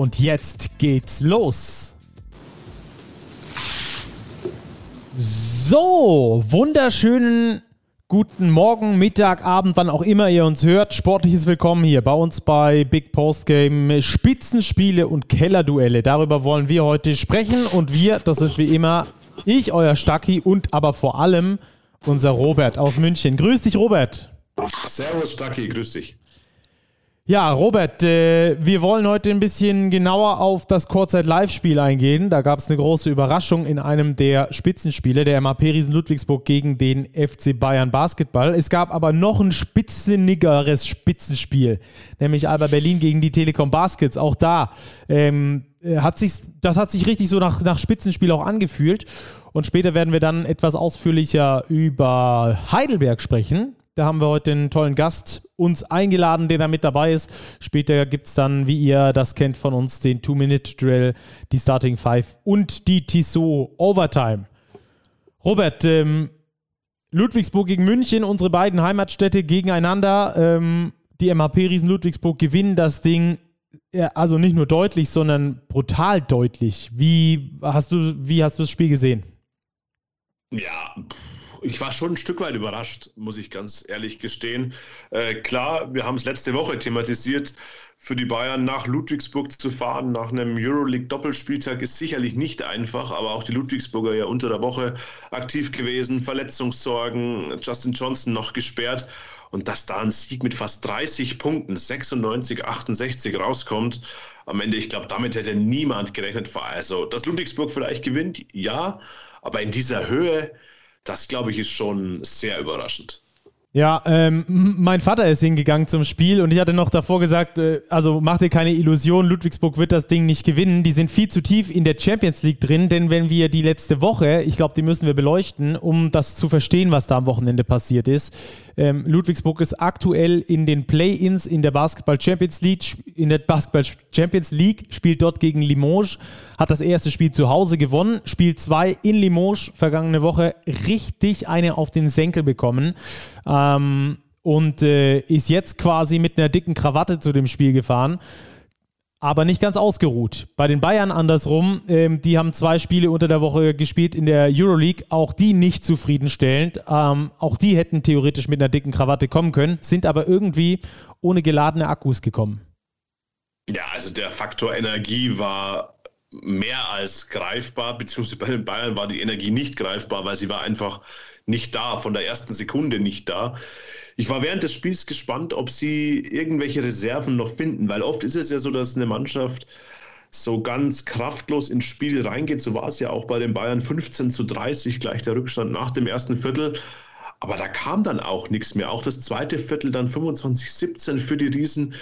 Und jetzt geht's los. So, wunderschönen guten Morgen, Mittag, Abend, wann auch immer ihr uns hört. Sportliches Willkommen hier bei uns bei Big Post Game. Spitzenspiele und Kellerduelle. Darüber wollen wir heute sprechen. Und wir, das sind wie immer ich, euer Stacki und aber vor allem unser Robert aus München. Grüß dich, Robert. Servus, Stacki, grüß dich. Ja, Robert, äh, wir wollen heute ein bisschen genauer auf das Kurzzeit-Live-Spiel eingehen. Da gab es eine große Überraschung in einem der Spitzenspiele, der MAP Riesen Ludwigsburg gegen den FC Bayern Basketball. Es gab aber noch ein spitzennigeres Spitzenspiel, nämlich Alba Berlin gegen die Telekom Baskets. Auch da ähm, hat sich, das hat sich richtig so nach, nach Spitzenspiel auch angefühlt. Und später werden wir dann etwas ausführlicher über Heidelberg sprechen. Da haben wir heute einen tollen Gast uns eingeladen, der da mit dabei ist. Später gibt es dann, wie ihr das kennt von uns, den Two-Minute-Drill, die Starting Five und die Tissot Overtime. Robert, ähm, Ludwigsburg gegen München, unsere beiden Heimatstädte gegeneinander. Ähm, die MHP Riesen Ludwigsburg gewinnen das Ding ja, also nicht nur deutlich, sondern brutal deutlich. Wie hast du, wie hast du das Spiel gesehen? Ja, ich war schon ein Stück weit überrascht, muss ich ganz ehrlich gestehen. Äh, klar, wir haben es letzte Woche thematisiert. Für die Bayern nach Ludwigsburg zu fahren, nach einem Euroleague-Doppelspieltag, ist sicherlich nicht einfach, aber auch die Ludwigsburger ja unter der Woche aktiv gewesen, Verletzungssorgen, Justin Johnson noch gesperrt. Und dass da ein Sieg mit fast 30 Punkten, 96, 68 rauskommt, am Ende, ich glaube, damit hätte niemand gerechnet. Also, dass Ludwigsburg vielleicht gewinnt, ja, aber in dieser Höhe, das glaube ich ist schon sehr überraschend. Ja, ähm, mein Vater ist hingegangen zum Spiel und ich hatte noch davor gesagt, äh, also mach dir keine Illusion, Ludwigsburg wird das Ding nicht gewinnen. Die sind viel zu tief in der Champions League drin, denn wenn wir die letzte Woche, ich glaube, die müssen wir beleuchten, um das zu verstehen, was da am Wochenende passiert ist. Ähm, Ludwigsburg ist aktuell in den Play-ins in der Basketball Champions League, in der Basketball Champions League, spielt dort gegen Limoges, hat das erste Spiel zu Hause gewonnen, Spiel 2 in Limoges vergangene Woche richtig eine auf den Senkel bekommen. Ähm, und äh, ist jetzt quasi mit einer dicken Krawatte zu dem Spiel gefahren aber nicht ganz ausgeruht. Bei den Bayern andersrum, ähm, die haben zwei Spiele unter der Woche gespielt in der Euroleague, auch die nicht zufriedenstellend. Ähm, auch die hätten theoretisch mit einer dicken Krawatte kommen können, sind aber irgendwie ohne geladene Akkus gekommen. Ja, also der Faktor Energie war mehr als greifbar, beziehungsweise bei den Bayern war die Energie nicht greifbar, weil sie war einfach nicht da, von der ersten Sekunde nicht da. Ich war während des Spiels gespannt, ob sie irgendwelche Reserven noch finden, weil oft ist es ja so, dass eine Mannschaft so ganz kraftlos ins Spiel reingeht. So war es ja auch bei den Bayern 15 zu 30, gleich der Rückstand nach dem ersten Viertel. Aber da kam dann auch nichts mehr. Auch das zweite Viertel dann 25-17 für die Riesen.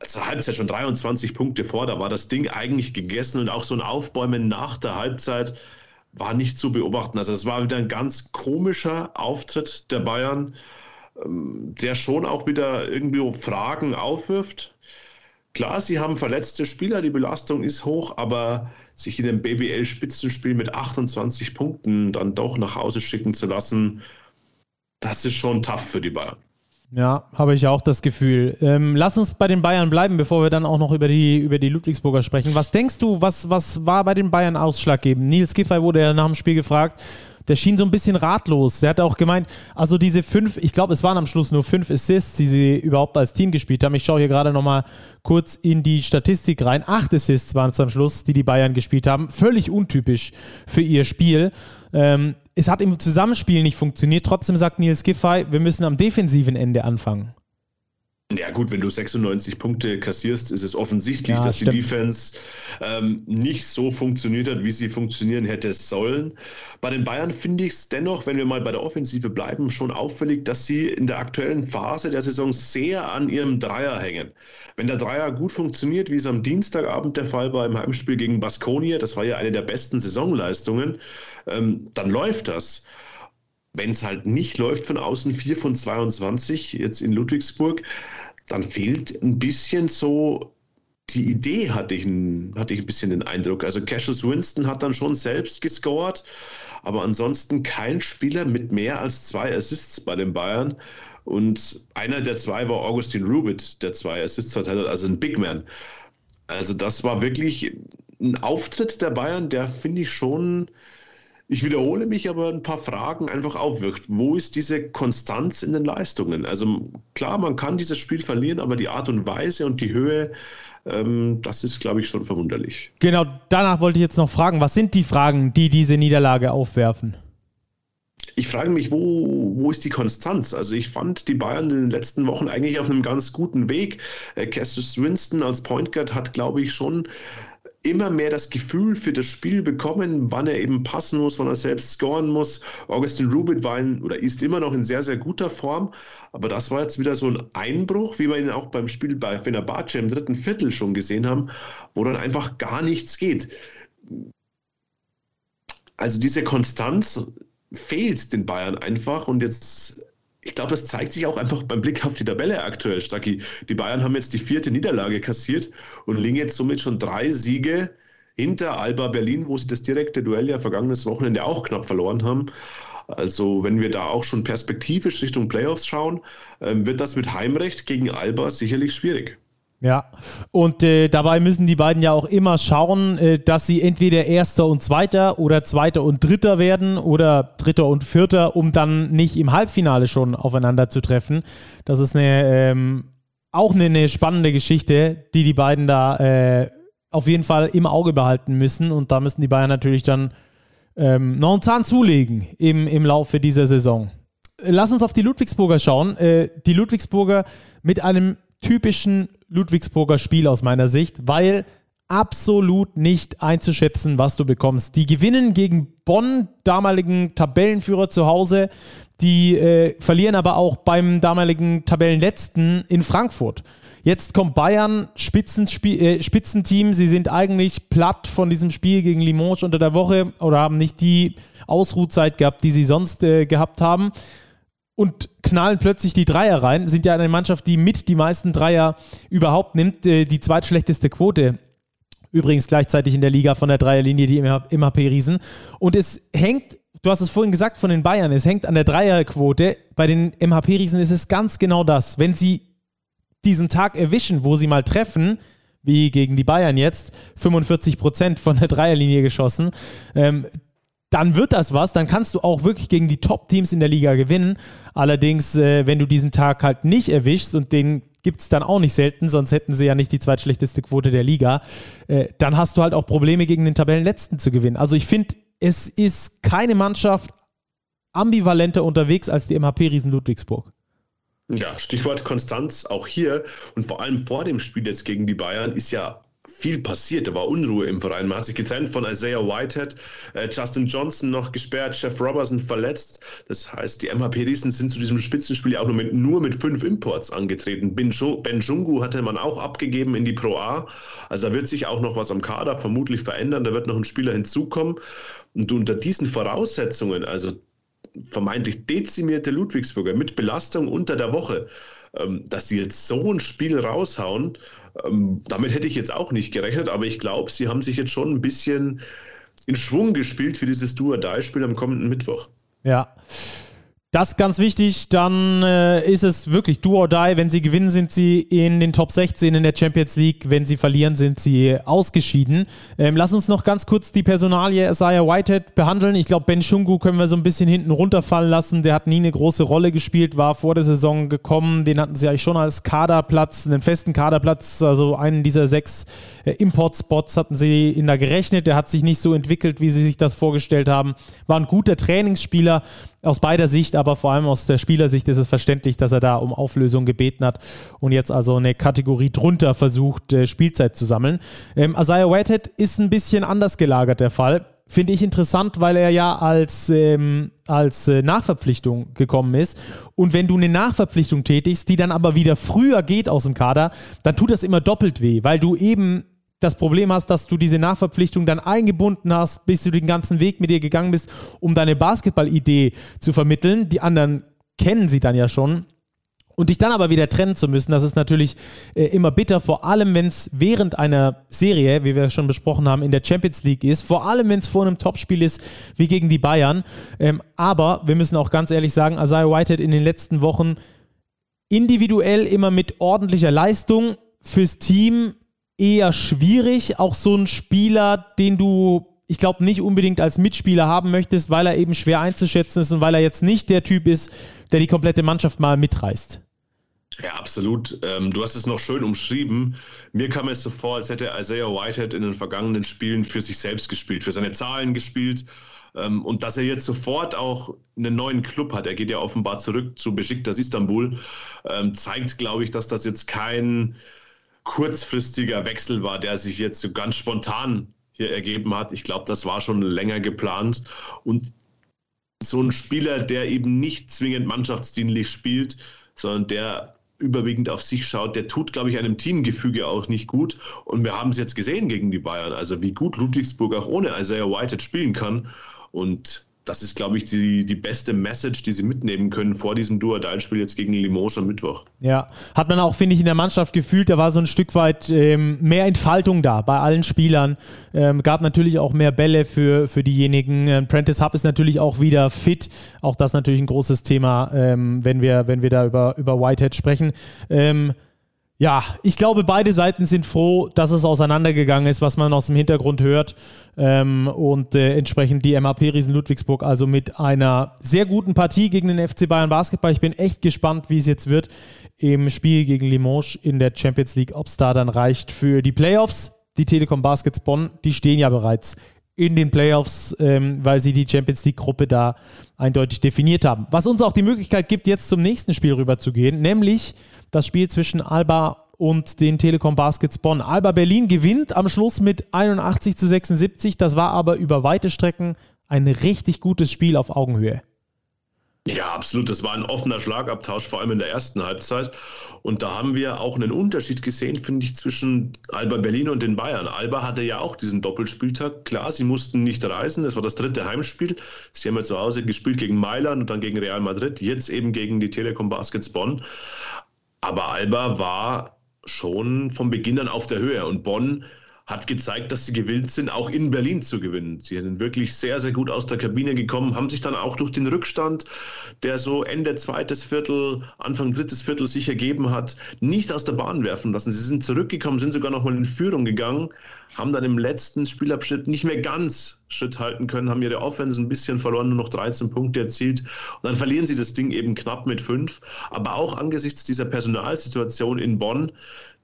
Zur Halbzeit schon 23 Punkte vor, da war das Ding eigentlich gegessen und auch so ein Aufbäumen nach der Halbzeit war nicht zu beobachten. Also es war wieder ein ganz komischer Auftritt der Bayern. Ähm, der schon auch wieder irgendwie Fragen aufwirft. Klar, sie haben verletzte Spieler, die Belastung ist hoch, aber sich in dem BBL-Spitzenspiel mit 28 Punkten dann doch nach Hause schicken zu lassen, das ist schon tough für die Bayern. Ja, habe ich auch das Gefühl. Ähm, lass uns bei den Bayern bleiben, bevor wir dann auch noch über die, über die Ludwigsburger sprechen. Was denkst du, was, was war bei den Bayern ausschlaggebend? Nils Giffey wurde ja nach dem Spiel gefragt der schien so ein bisschen ratlos. Der hat auch gemeint, also diese fünf, ich glaube, es waren am Schluss nur fünf Assists, die sie überhaupt als Team gespielt haben. Ich schaue hier gerade nochmal kurz in die Statistik rein. Acht Assists waren es am Schluss, die die Bayern gespielt haben. Völlig untypisch für ihr Spiel. Ähm, es hat im Zusammenspiel nicht funktioniert. Trotzdem sagt Nils Giffey, wir müssen am defensiven Ende anfangen. Ja gut, wenn du 96 Punkte kassierst, ist es offensichtlich, ja, dass stimmt. die Defense ähm, nicht so funktioniert hat, wie sie funktionieren hätte sollen. Bei den Bayern finde ich es dennoch, wenn wir mal bei der Offensive bleiben, schon auffällig, dass sie in der aktuellen Phase der Saison sehr an ihrem Dreier hängen. Wenn der Dreier gut funktioniert, wie es am Dienstagabend der Fall war im Heimspiel gegen Baskonia, das war ja eine der besten Saisonleistungen, ähm, dann läuft das wenn es halt nicht läuft von außen 4 von 22 jetzt in Ludwigsburg, dann fehlt ein bisschen so die Idee, hatte ich, ein, hatte ich ein bisschen den Eindruck. Also Cassius Winston hat dann schon selbst gescored, aber ansonsten kein Spieler mit mehr als zwei Assists bei den Bayern. Und einer der zwei war Augustin Rubit, der zwei Assists hat, also ein Big Man. Also das war wirklich ein Auftritt der Bayern, der finde ich schon ich wiederhole mich, aber ein paar Fragen einfach aufwirkt. Wo ist diese Konstanz in den Leistungen? Also klar, man kann dieses Spiel verlieren, aber die Art und Weise und die Höhe, ähm, das ist, glaube ich, schon verwunderlich. Genau, danach wollte ich jetzt noch fragen, was sind die Fragen, die diese Niederlage aufwerfen? ich frage mich, wo, wo ist die Konstanz? Also ich fand die Bayern in den letzten Wochen eigentlich auf einem ganz guten Weg. Äh, Cassius Winston als Point Guard hat, glaube ich, schon immer mehr das Gefühl für das Spiel bekommen, wann er eben passen muss, wann er selbst scoren muss. Augustin Rubit war in, oder ist immer noch in sehr, sehr guter Form. Aber das war jetzt wieder so ein Einbruch, wie wir ihn auch beim Spiel bei Fenerbahce im dritten Viertel schon gesehen haben, wo dann einfach gar nichts geht. Also diese Konstanz fehlt den Bayern einfach und jetzt ich glaube, das zeigt sich auch einfach beim Blick auf die Tabelle aktuell, Stacki. Die Bayern haben jetzt die vierte Niederlage kassiert und liegen jetzt somit schon drei Siege hinter Alba Berlin, wo sie das direkte Duell ja vergangenes Wochenende auch knapp verloren haben. Also wenn wir da auch schon perspektivisch Richtung Playoffs schauen, ähm, wird das mit Heimrecht gegen Alba sicherlich schwierig. Ja, und äh, dabei müssen die beiden ja auch immer schauen, äh, dass sie entweder Erster und Zweiter oder Zweiter und Dritter werden oder Dritter und Vierter, um dann nicht im Halbfinale schon aufeinander zu treffen. Das ist eine, ähm, auch eine, eine, spannende Geschichte, die die beiden da äh, auf jeden Fall im Auge behalten müssen. Und da müssen die Bayern natürlich dann ähm, noch einen Zahn zulegen im, im Laufe dieser Saison. Lass uns auf die Ludwigsburger schauen. Äh, die Ludwigsburger mit einem typischen Ludwigsburger Spiel aus meiner Sicht, weil absolut nicht einzuschätzen, was du bekommst. Die gewinnen gegen Bonn, damaligen Tabellenführer zu Hause. Die äh, verlieren aber auch beim damaligen Tabellenletzten in Frankfurt. Jetzt kommt Bayern, äh, Spitzenteam. Sie sind eigentlich platt von diesem Spiel gegen Limoges unter der Woche oder haben nicht die Ausruhzeit gehabt, die sie sonst äh, gehabt haben und knallen plötzlich die Dreier rein, sind ja eine Mannschaft, die mit die meisten Dreier überhaupt nimmt, äh, die zweitschlechteste Quote. Übrigens gleichzeitig in der Liga von der Dreierlinie die MHP-Riesen. Und es hängt, du hast es vorhin gesagt von den Bayern, es hängt an der Dreierquote. Bei den MHP-Riesen ist es ganz genau das. Wenn sie diesen Tag erwischen, wo sie mal treffen, wie gegen die Bayern jetzt, 45 Prozent von der Dreierlinie geschossen, ähm, dann wird das was, dann kannst du auch wirklich gegen die Top-Teams in der Liga gewinnen. Allerdings, äh, wenn du diesen Tag halt nicht erwischst und den gibt es dann auch nicht selten, sonst hätten sie ja nicht die zweitschlechteste Quote der Liga, äh, dann hast du halt auch Probleme gegen den Tabellenletzten zu gewinnen. Also ich finde, es ist keine Mannschaft ambivalenter unterwegs als die MHP-Riesen Ludwigsburg. Ja, Stichwort Konstanz auch hier und vor allem vor dem Spiel jetzt gegen die Bayern ist ja viel passiert. Da war Unruhe im Verein. Man hat sich getrennt von Isaiah Whitehead, äh, Justin Johnson noch gesperrt, Jeff Robertson verletzt. Das heißt, die MHP-Riesen sind zu diesem Spitzenspiel auch nur mit, nur mit fünf Imports angetreten. Ben, ben Jungu hatte man auch abgegeben in die Pro A. Also da wird sich auch noch was am Kader vermutlich verändern. Da wird noch ein Spieler hinzukommen. Und unter diesen Voraussetzungen, also vermeintlich dezimierte Ludwigsburger mit Belastung unter der Woche, ähm, dass sie jetzt so ein Spiel raushauen, ähm, damit hätte ich jetzt auch nicht gerechnet, aber ich glaube, sie haben sich jetzt schon ein bisschen in Schwung gespielt für dieses Duo-Die-Spiel am kommenden Mittwoch. Ja. Das ganz wichtig, dann äh, ist es wirklich do or die. Wenn sie gewinnen, sind sie in den Top 16 in der Champions League. Wenn sie verlieren, sind sie ausgeschieden. Ähm, lass uns noch ganz kurz die Personalie Isaiah Whitehead behandeln. Ich glaube, Ben Shungu können wir so ein bisschen hinten runterfallen lassen. Der hat nie eine große Rolle gespielt, war vor der Saison gekommen. Den hatten sie eigentlich schon als Kaderplatz, einen festen Kaderplatz, also einen dieser sechs äh, Import-Spots hatten sie in da gerechnet. Der hat sich nicht so entwickelt, wie sie sich das vorgestellt haben. War ein guter Trainingsspieler aus beider Sicht, aber vor allem aus der Spielersicht ist es verständlich, dass er da um Auflösung gebeten hat und jetzt also eine Kategorie drunter versucht, äh, Spielzeit zu sammeln. Ähm, Isaiah Whitehead ist ein bisschen anders gelagert, der Fall. Finde ich interessant, weil er ja als, ähm, als äh, Nachverpflichtung gekommen ist. Und wenn du eine Nachverpflichtung tätigst, die dann aber wieder früher geht aus dem Kader, dann tut das immer doppelt weh, weil du eben das Problem hast, dass du diese Nachverpflichtung dann eingebunden hast, bis du den ganzen Weg mit dir gegangen bist, um deine Basketballidee zu vermitteln. Die anderen kennen sie dann ja schon. Und dich dann aber wieder trennen zu müssen, das ist natürlich äh, immer bitter, vor allem wenn es während einer Serie, wie wir schon besprochen haben, in der Champions League ist, vor allem wenn es vor einem Topspiel ist, wie gegen die Bayern. Ähm, aber wir müssen auch ganz ehrlich sagen, Isaiah Whitehead in den letzten Wochen individuell immer mit ordentlicher Leistung, fürs Team eher schwierig. Auch so ein Spieler, den du, ich glaube, nicht unbedingt als Mitspieler haben möchtest, weil er eben schwer einzuschätzen ist und weil er jetzt nicht der Typ ist, der die komplette Mannschaft mal mitreißt. Ja, absolut. Ähm, du hast es noch schön umschrieben. Mir kam es so vor, als hätte Isaiah Whitehead in den vergangenen Spielen für sich selbst gespielt, für seine Zahlen gespielt. Ähm, und dass er jetzt sofort auch einen neuen Club hat, er geht ja offenbar zurück zu Besiktas Istanbul, ähm, zeigt, glaube ich, dass das jetzt kein kurzfristiger Wechsel war, der sich jetzt so ganz spontan hier ergeben hat. Ich glaube, das war schon länger geplant. Und so ein Spieler, der eben nicht zwingend mannschaftsdienlich spielt, sondern der überwiegend auf sich schaut, der tut, glaube ich, einem Teamgefüge auch nicht gut. Und wir haben es jetzt gesehen gegen die Bayern, also wie gut Ludwigsburg auch ohne Isaiah Whitehead spielen kann. Und das ist, glaube ich, die, die beste Message, die sie mitnehmen können vor diesem Duodal-Spiel jetzt gegen Limoges am Mittwoch. Ja, hat man auch, finde ich, in der Mannschaft gefühlt, da war so ein Stück weit ähm, mehr Entfaltung da bei allen Spielern. Ähm, gab natürlich auch mehr Bälle für, für diejenigen. Ähm, Prentice Hub ist natürlich auch wieder fit. Auch das natürlich ein großes Thema, ähm, wenn, wir, wenn wir da über, über Whitehead sprechen. Ähm, ja, ich glaube, beide Seiten sind froh, dass es auseinandergegangen ist, was man aus dem Hintergrund hört. Ähm, und äh, entsprechend die MAP Riesen Ludwigsburg also mit einer sehr guten Partie gegen den FC Bayern Basketball. Ich bin echt gespannt, wie es jetzt wird im Spiel gegen Limoges in der Champions League, ob es da dann reicht für die Playoffs. Die Telekom Baskets Bonn, die stehen ja bereits in den Playoffs, ähm, weil sie die Champions League-Gruppe da eindeutig definiert haben. Was uns auch die Möglichkeit gibt, jetzt zum nächsten Spiel rüberzugehen, nämlich das Spiel zwischen Alba und den Telekom Baskets Bonn. Alba Berlin gewinnt am Schluss mit 81 zu 76. Das war aber über weite Strecken ein richtig gutes Spiel auf Augenhöhe. Ja, absolut. Das war ein offener Schlagabtausch, vor allem in der ersten Halbzeit. Und da haben wir auch einen Unterschied gesehen, finde ich, zwischen Alba Berlin und den Bayern. Alba hatte ja auch diesen Doppelspieltag. Klar, sie mussten nicht reisen. Das war das dritte Heimspiel. Sie haben ja zu Hause gespielt gegen Mailand und dann gegen Real Madrid. Jetzt eben gegen die Telekom Baskets Bonn. Aber Alba war schon von Beginn an auf der Höhe und Bonn hat gezeigt, dass sie gewillt sind, auch in Berlin zu gewinnen. Sie sind wirklich sehr, sehr gut aus der Kabine gekommen, haben sich dann auch durch den Rückstand, der so Ende zweites Viertel, Anfang drittes Viertel sich ergeben hat, nicht aus der Bahn werfen lassen. Sie sind zurückgekommen, sind sogar noch mal in Führung gegangen, haben dann im letzten Spielabschnitt nicht mehr ganz Schritt halten können, haben ihre Offense ein bisschen verloren, nur noch 13 Punkte erzielt. Und dann verlieren sie das Ding eben knapp mit fünf. Aber auch angesichts dieser Personalsituation in Bonn,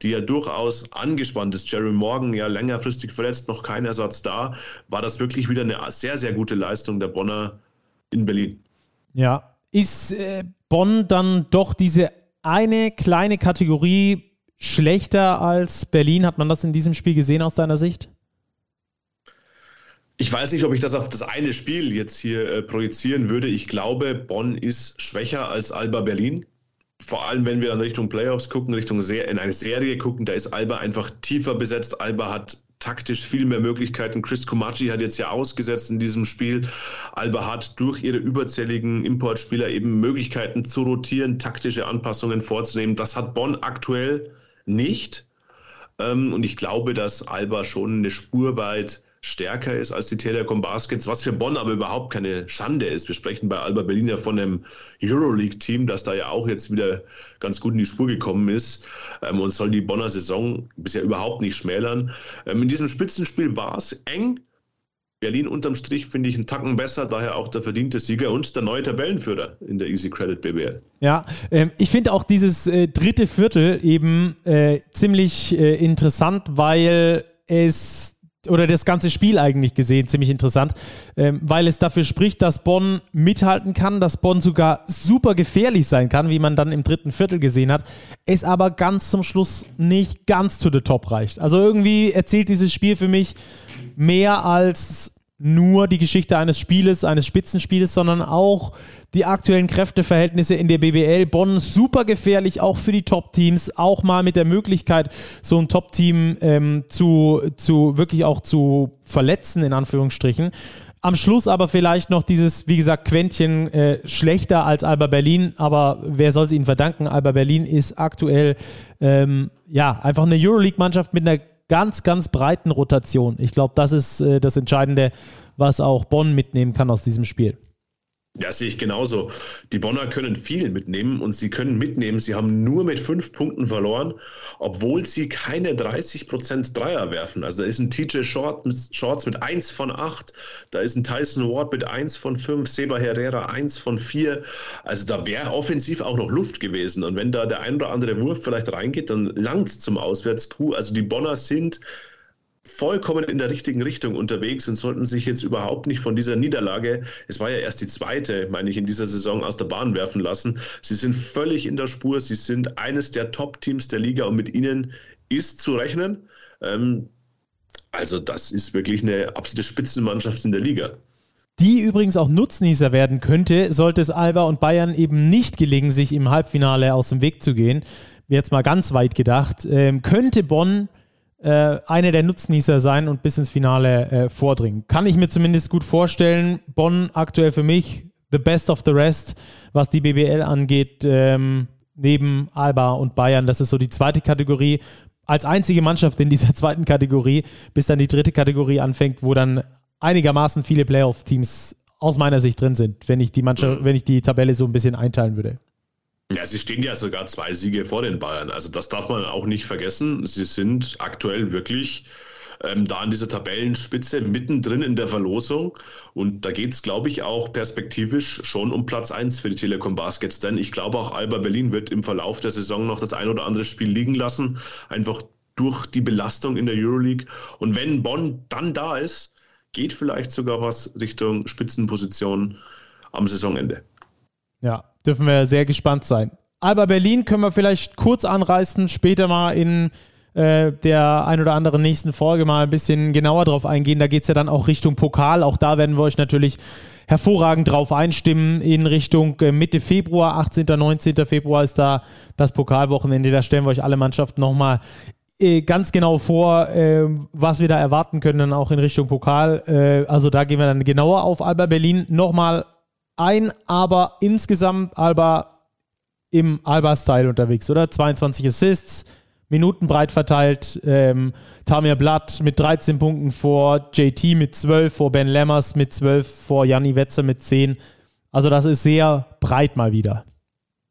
die ja durchaus angespannt ist, Jerry Morgan ja längerfristig verletzt, noch kein Ersatz da, war das wirklich wieder eine sehr, sehr gute Leistung der Bonner in Berlin. Ja, ist äh, Bonn dann doch diese eine kleine Kategorie schlechter als Berlin? Hat man das in diesem Spiel gesehen aus deiner Sicht? Ich weiß nicht, ob ich das auf das eine Spiel jetzt hier äh, projizieren würde. Ich glaube, Bonn ist schwächer als Alba Berlin. Vor allem, wenn wir in Richtung Playoffs gucken, Richtung Ser in eine Serie gucken, da ist Alba einfach tiefer besetzt. Alba hat taktisch viel mehr Möglichkeiten. Chris Komachi hat jetzt ja ausgesetzt in diesem Spiel. Alba hat durch ihre überzähligen Importspieler eben Möglichkeiten zu rotieren, taktische Anpassungen vorzunehmen. Das hat Bonn aktuell nicht. Ähm, und ich glaube, dass Alba schon eine Spur weit stärker ist als die Telekom Baskets, was für Bonn aber überhaupt keine Schande ist. Wir sprechen bei Alba Berlin ja von einem Euroleague-Team, das da ja auch jetzt wieder ganz gut in die Spur gekommen ist ähm, und soll die Bonner Saison bisher überhaupt nicht schmälern. Ähm, in diesem Spitzenspiel war es eng, Berlin unterm Strich finde ich einen Tacken besser, daher auch der verdiente Sieger und der neue Tabellenführer in der Easy Credit BBL. Ja, ähm, ich finde auch dieses äh, dritte Viertel eben äh, ziemlich äh, interessant, weil es oder das ganze Spiel eigentlich gesehen ziemlich interessant, ähm, weil es dafür spricht, dass Bonn mithalten kann, dass Bonn sogar super gefährlich sein kann, wie man dann im dritten Viertel gesehen hat, es aber ganz zum Schluss nicht ganz to the top reicht. Also irgendwie erzählt dieses Spiel für mich mehr als nur die Geschichte eines Spieles, eines Spitzenspieles, sondern auch die aktuellen Kräfteverhältnisse in der BBL. Bonn super gefährlich, auch für die Top-Teams, auch mal mit der Möglichkeit, so ein Top-Team ähm, zu, zu wirklich auch zu verletzen, in Anführungsstrichen. Am Schluss aber vielleicht noch dieses, wie gesagt, Quäntchen äh, schlechter als Alba Berlin, aber wer soll es ihnen verdanken? Alba Berlin ist aktuell ähm, ja einfach eine Euroleague-Mannschaft mit einer ganz, ganz breiten Rotation. Ich glaube, das ist äh, das Entscheidende, was auch Bonn mitnehmen kann aus diesem Spiel. Ja, sehe ich genauso. Die Bonner können viel mitnehmen und sie können mitnehmen, sie haben nur mit fünf Punkten verloren, obwohl sie keine 30% Dreier werfen. Also da ist ein TJ Shorts mit 1 von 8, da ist ein Tyson Ward mit 1 von 5, Seba Herrera 1 von 4. Also da wäre offensiv auch noch Luft gewesen. Und wenn da der ein oder andere Wurf vielleicht reingeht, dann langt es zum Auswärts-Q. Also die Bonner sind vollkommen in der richtigen Richtung unterwegs und sollten sich jetzt überhaupt nicht von dieser Niederlage, es war ja erst die zweite, meine ich, in dieser Saison aus der Bahn werfen lassen. Sie sind völlig in der Spur, sie sind eines der Top-Teams der Liga und mit ihnen ist zu rechnen. Ähm, also das ist wirklich eine absolute Spitzenmannschaft in der Liga die übrigens auch Nutznießer werden könnte, sollte es Alba und Bayern eben nicht gelingen, sich im Halbfinale aus dem Weg zu gehen. Jetzt mal ganz weit gedacht, ähm, könnte Bonn äh, einer der Nutznießer sein und bis ins Finale äh, vordringen. Kann ich mir zumindest gut vorstellen. Bonn aktuell für mich the best of the rest, was die BBL angeht, ähm, neben Alba und Bayern. Das ist so die zweite Kategorie. Als einzige Mannschaft in dieser zweiten Kategorie, bis dann die dritte Kategorie anfängt, wo dann einigermaßen viele Playoff-Teams aus meiner Sicht drin sind, wenn ich die Mannschaft, wenn ich die Tabelle so ein bisschen einteilen würde. Ja, sie stehen ja sogar zwei Siege vor den Bayern. Also das darf man auch nicht vergessen. Sie sind aktuell wirklich ähm, da an dieser Tabellenspitze mittendrin in der Verlosung. Und da geht es, glaube ich, auch perspektivisch schon um Platz 1 für die Telekom Baskets. Denn ich glaube, auch Alba Berlin wird im Verlauf der Saison noch das ein oder andere Spiel liegen lassen. Einfach durch die Belastung in der Euroleague. Und wenn Bonn dann da ist, geht vielleicht sogar was Richtung Spitzenposition am Saisonende. Ja, dürfen wir sehr gespannt sein. Alba Berlin können wir vielleicht kurz anreißen, später mal in äh, der ein oder anderen nächsten Folge mal ein bisschen genauer drauf eingehen. Da geht es ja dann auch Richtung Pokal. Auch da werden wir euch natürlich hervorragend drauf einstimmen in Richtung äh, Mitte Februar, 18. 19. Februar ist da das Pokalwochenende. Da stellen wir euch alle Mannschaften nochmal äh, ganz genau vor, was wir da erwarten können, dann auch in Richtung Pokal. Also da gehen wir dann genauer auf Alba Berlin nochmal ein, aber insgesamt Alba im Alba-Style unterwegs, oder? 22 Assists, Minuten breit verteilt. Ähm, Tamir Blatt mit 13 Punkten vor JT mit 12, vor Ben Lemmers mit 12, vor Janni Wetzer mit 10. Also das ist sehr breit mal wieder.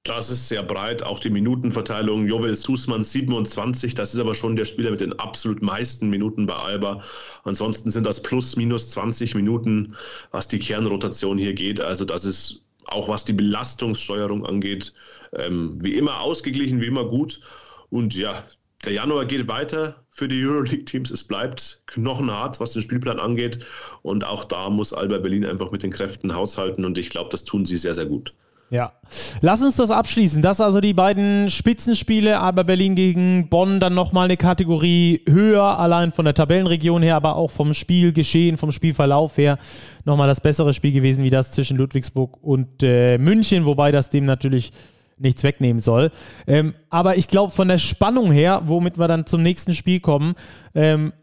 Das ist sehr breit, auch die Minutenverteilung. Jovel Sussmann 27, das ist aber schon der Spieler mit den absolut meisten Minuten bei Alba. Ansonsten sind das plus minus 20 Minuten, was die Kernrotation hier geht. Also das ist auch was die Belastungssteuerung angeht, ähm, wie immer ausgeglichen, wie immer gut. Und ja, der Januar geht weiter für die Euroleague-Teams. Es bleibt knochenhart, was den Spielplan angeht. Und auch da muss Alba Berlin einfach mit den Kräften haushalten. Und ich glaube, das tun sie sehr, sehr gut. Ja. Lass uns das abschließen. Das also die beiden Spitzenspiele, aber Berlin gegen Bonn dann nochmal eine Kategorie höher, allein von der Tabellenregion her, aber auch vom Spielgeschehen, vom Spielverlauf her nochmal das bessere Spiel gewesen, wie das zwischen Ludwigsburg und äh, München, wobei das dem natürlich nichts wegnehmen soll. Ähm, aber ich glaube, von der Spannung her, womit wir dann zum nächsten Spiel kommen, ähm,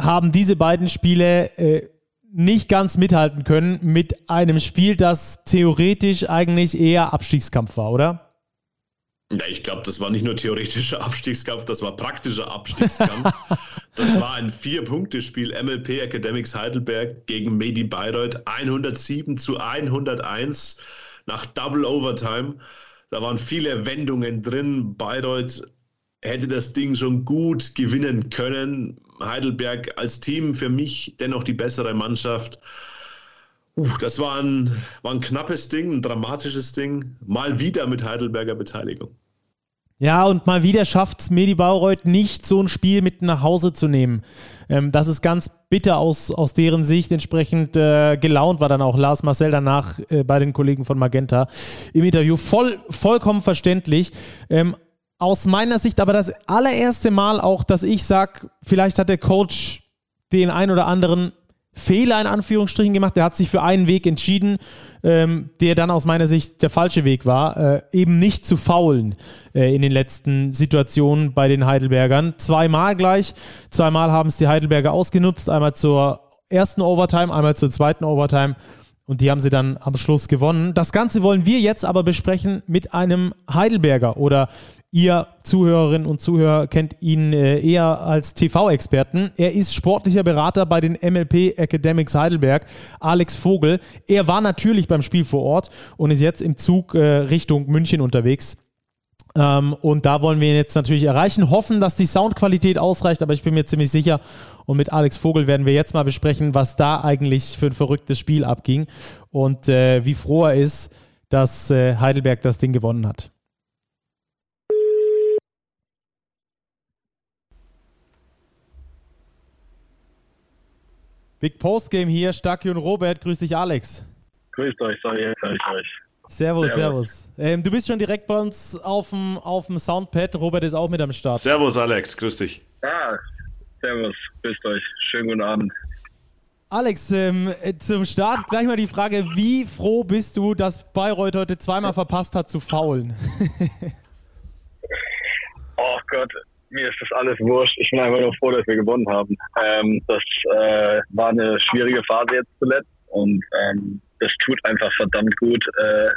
haben diese beiden Spiele äh, nicht ganz mithalten können mit einem Spiel, das theoretisch eigentlich eher Abstiegskampf war, oder? Ja, ich glaube, das war nicht nur theoretischer Abstiegskampf, das war praktischer Abstiegskampf. das war ein Vier-Punkte-Spiel MLP Academics Heidelberg gegen Medi Bayreuth 107 zu 101 nach Double Overtime. Da waren viele Wendungen drin. Bayreuth hätte das Ding schon gut gewinnen können. Heidelberg als Team für mich dennoch die bessere Mannschaft. Uh, das war ein, war ein knappes Ding, ein dramatisches Ding. Mal wieder mit Heidelberger Beteiligung. Ja, und mal wieder schafft es Medi Baureuth nicht, so ein Spiel mit nach Hause zu nehmen. Ähm, das ist ganz bitter aus, aus deren Sicht. Entsprechend äh, gelaunt war dann auch Lars Marcel danach äh, bei den Kollegen von Magenta im Interview. Voll, vollkommen verständlich. Ähm, aus meiner Sicht aber das allererste Mal auch, dass ich sage, vielleicht hat der Coach den ein oder anderen Fehler in Anführungsstrichen gemacht. Er hat sich für einen Weg entschieden, ähm, der dann aus meiner Sicht der falsche Weg war, äh, eben nicht zu faulen äh, in den letzten Situationen bei den Heidelbergern. Zweimal gleich. Zweimal haben es die Heidelberger ausgenutzt. Einmal zur ersten Overtime, einmal zur zweiten Overtime. Und die haben sie dann am Schluss gewonnen. Das Ganze wollen wir jetzt aber besprechen mit einem Heidelberger oder Ihr Zuhörerinnen und Zuhörer kennt ihn äh, eher als TV-Experten. Er ist sportlicher Berater bei den MLP Academics Heidelberg, Alex Vogel. Er war natürlich beim Spiel vor Ort und ist jetzt im Zug äh, Richtung München unterwegs. Ähm, und da wollen wir jetzt natürlich erreichen, hoffen, dass die Soundqualität ausreicht, aber ich bin mir ziemlich sicher. Und mit Alex Vogel werden wir jetzt mal besprechen, was da eigentlich für ein verrücktes Spiel abging und äh, wie froh er ist, dass Heidelberg das Ding gewonnen hat. Big Postgame hier, Stacki und Robert. Grüß dich, Alex. Grüßt euch, sorry, ich euch. Servus, Servus. servus. Ähm, du bist schon direkt bei uns auf dem, auf dem Soundpad. Robert ist auch mit am Start. Servus, Alex. Grüß dich. Ja, servus. Grüßt euch. Schönen guten Abend. Alex, ähm, zum Start gleich mal die Frage: Wie froh bist du, dass Bayreuth heute zweimal verpasst hat zu faulen? oh Gott, mir ist das alles wurscht. Ich bin einfach nur froh, dass wir gewonnen haben. Ähm, das äh, war eine schwierige Phase jetzt zuletzt und ähm, das tut einfach verdammt gut, äh,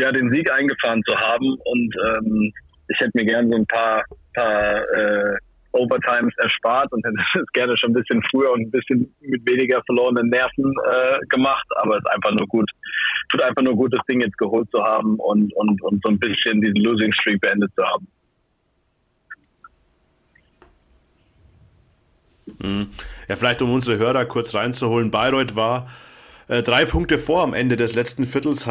ja, den Sieg eingefahren zu haben. Und ähm, ich hätte mir gerne so ein paar, paar äh, Overtimes erspart und hätte es gerne schon ein bisschen früher und ein bisschen mit weniger verlorenen Nerven äh, gemacht. Aber es ist einfach nur gut, tut einfach nur gut, das Ding jetzt geholt zu haben und, und, und so ein bisschen diesen Losing Streak beendet zu haben. Mhm. Ja, vielleicht um unsere Hörer kurz reinzuholen. Bayreuth war äh, drei Punkte vor am Ende des letzten Viertels.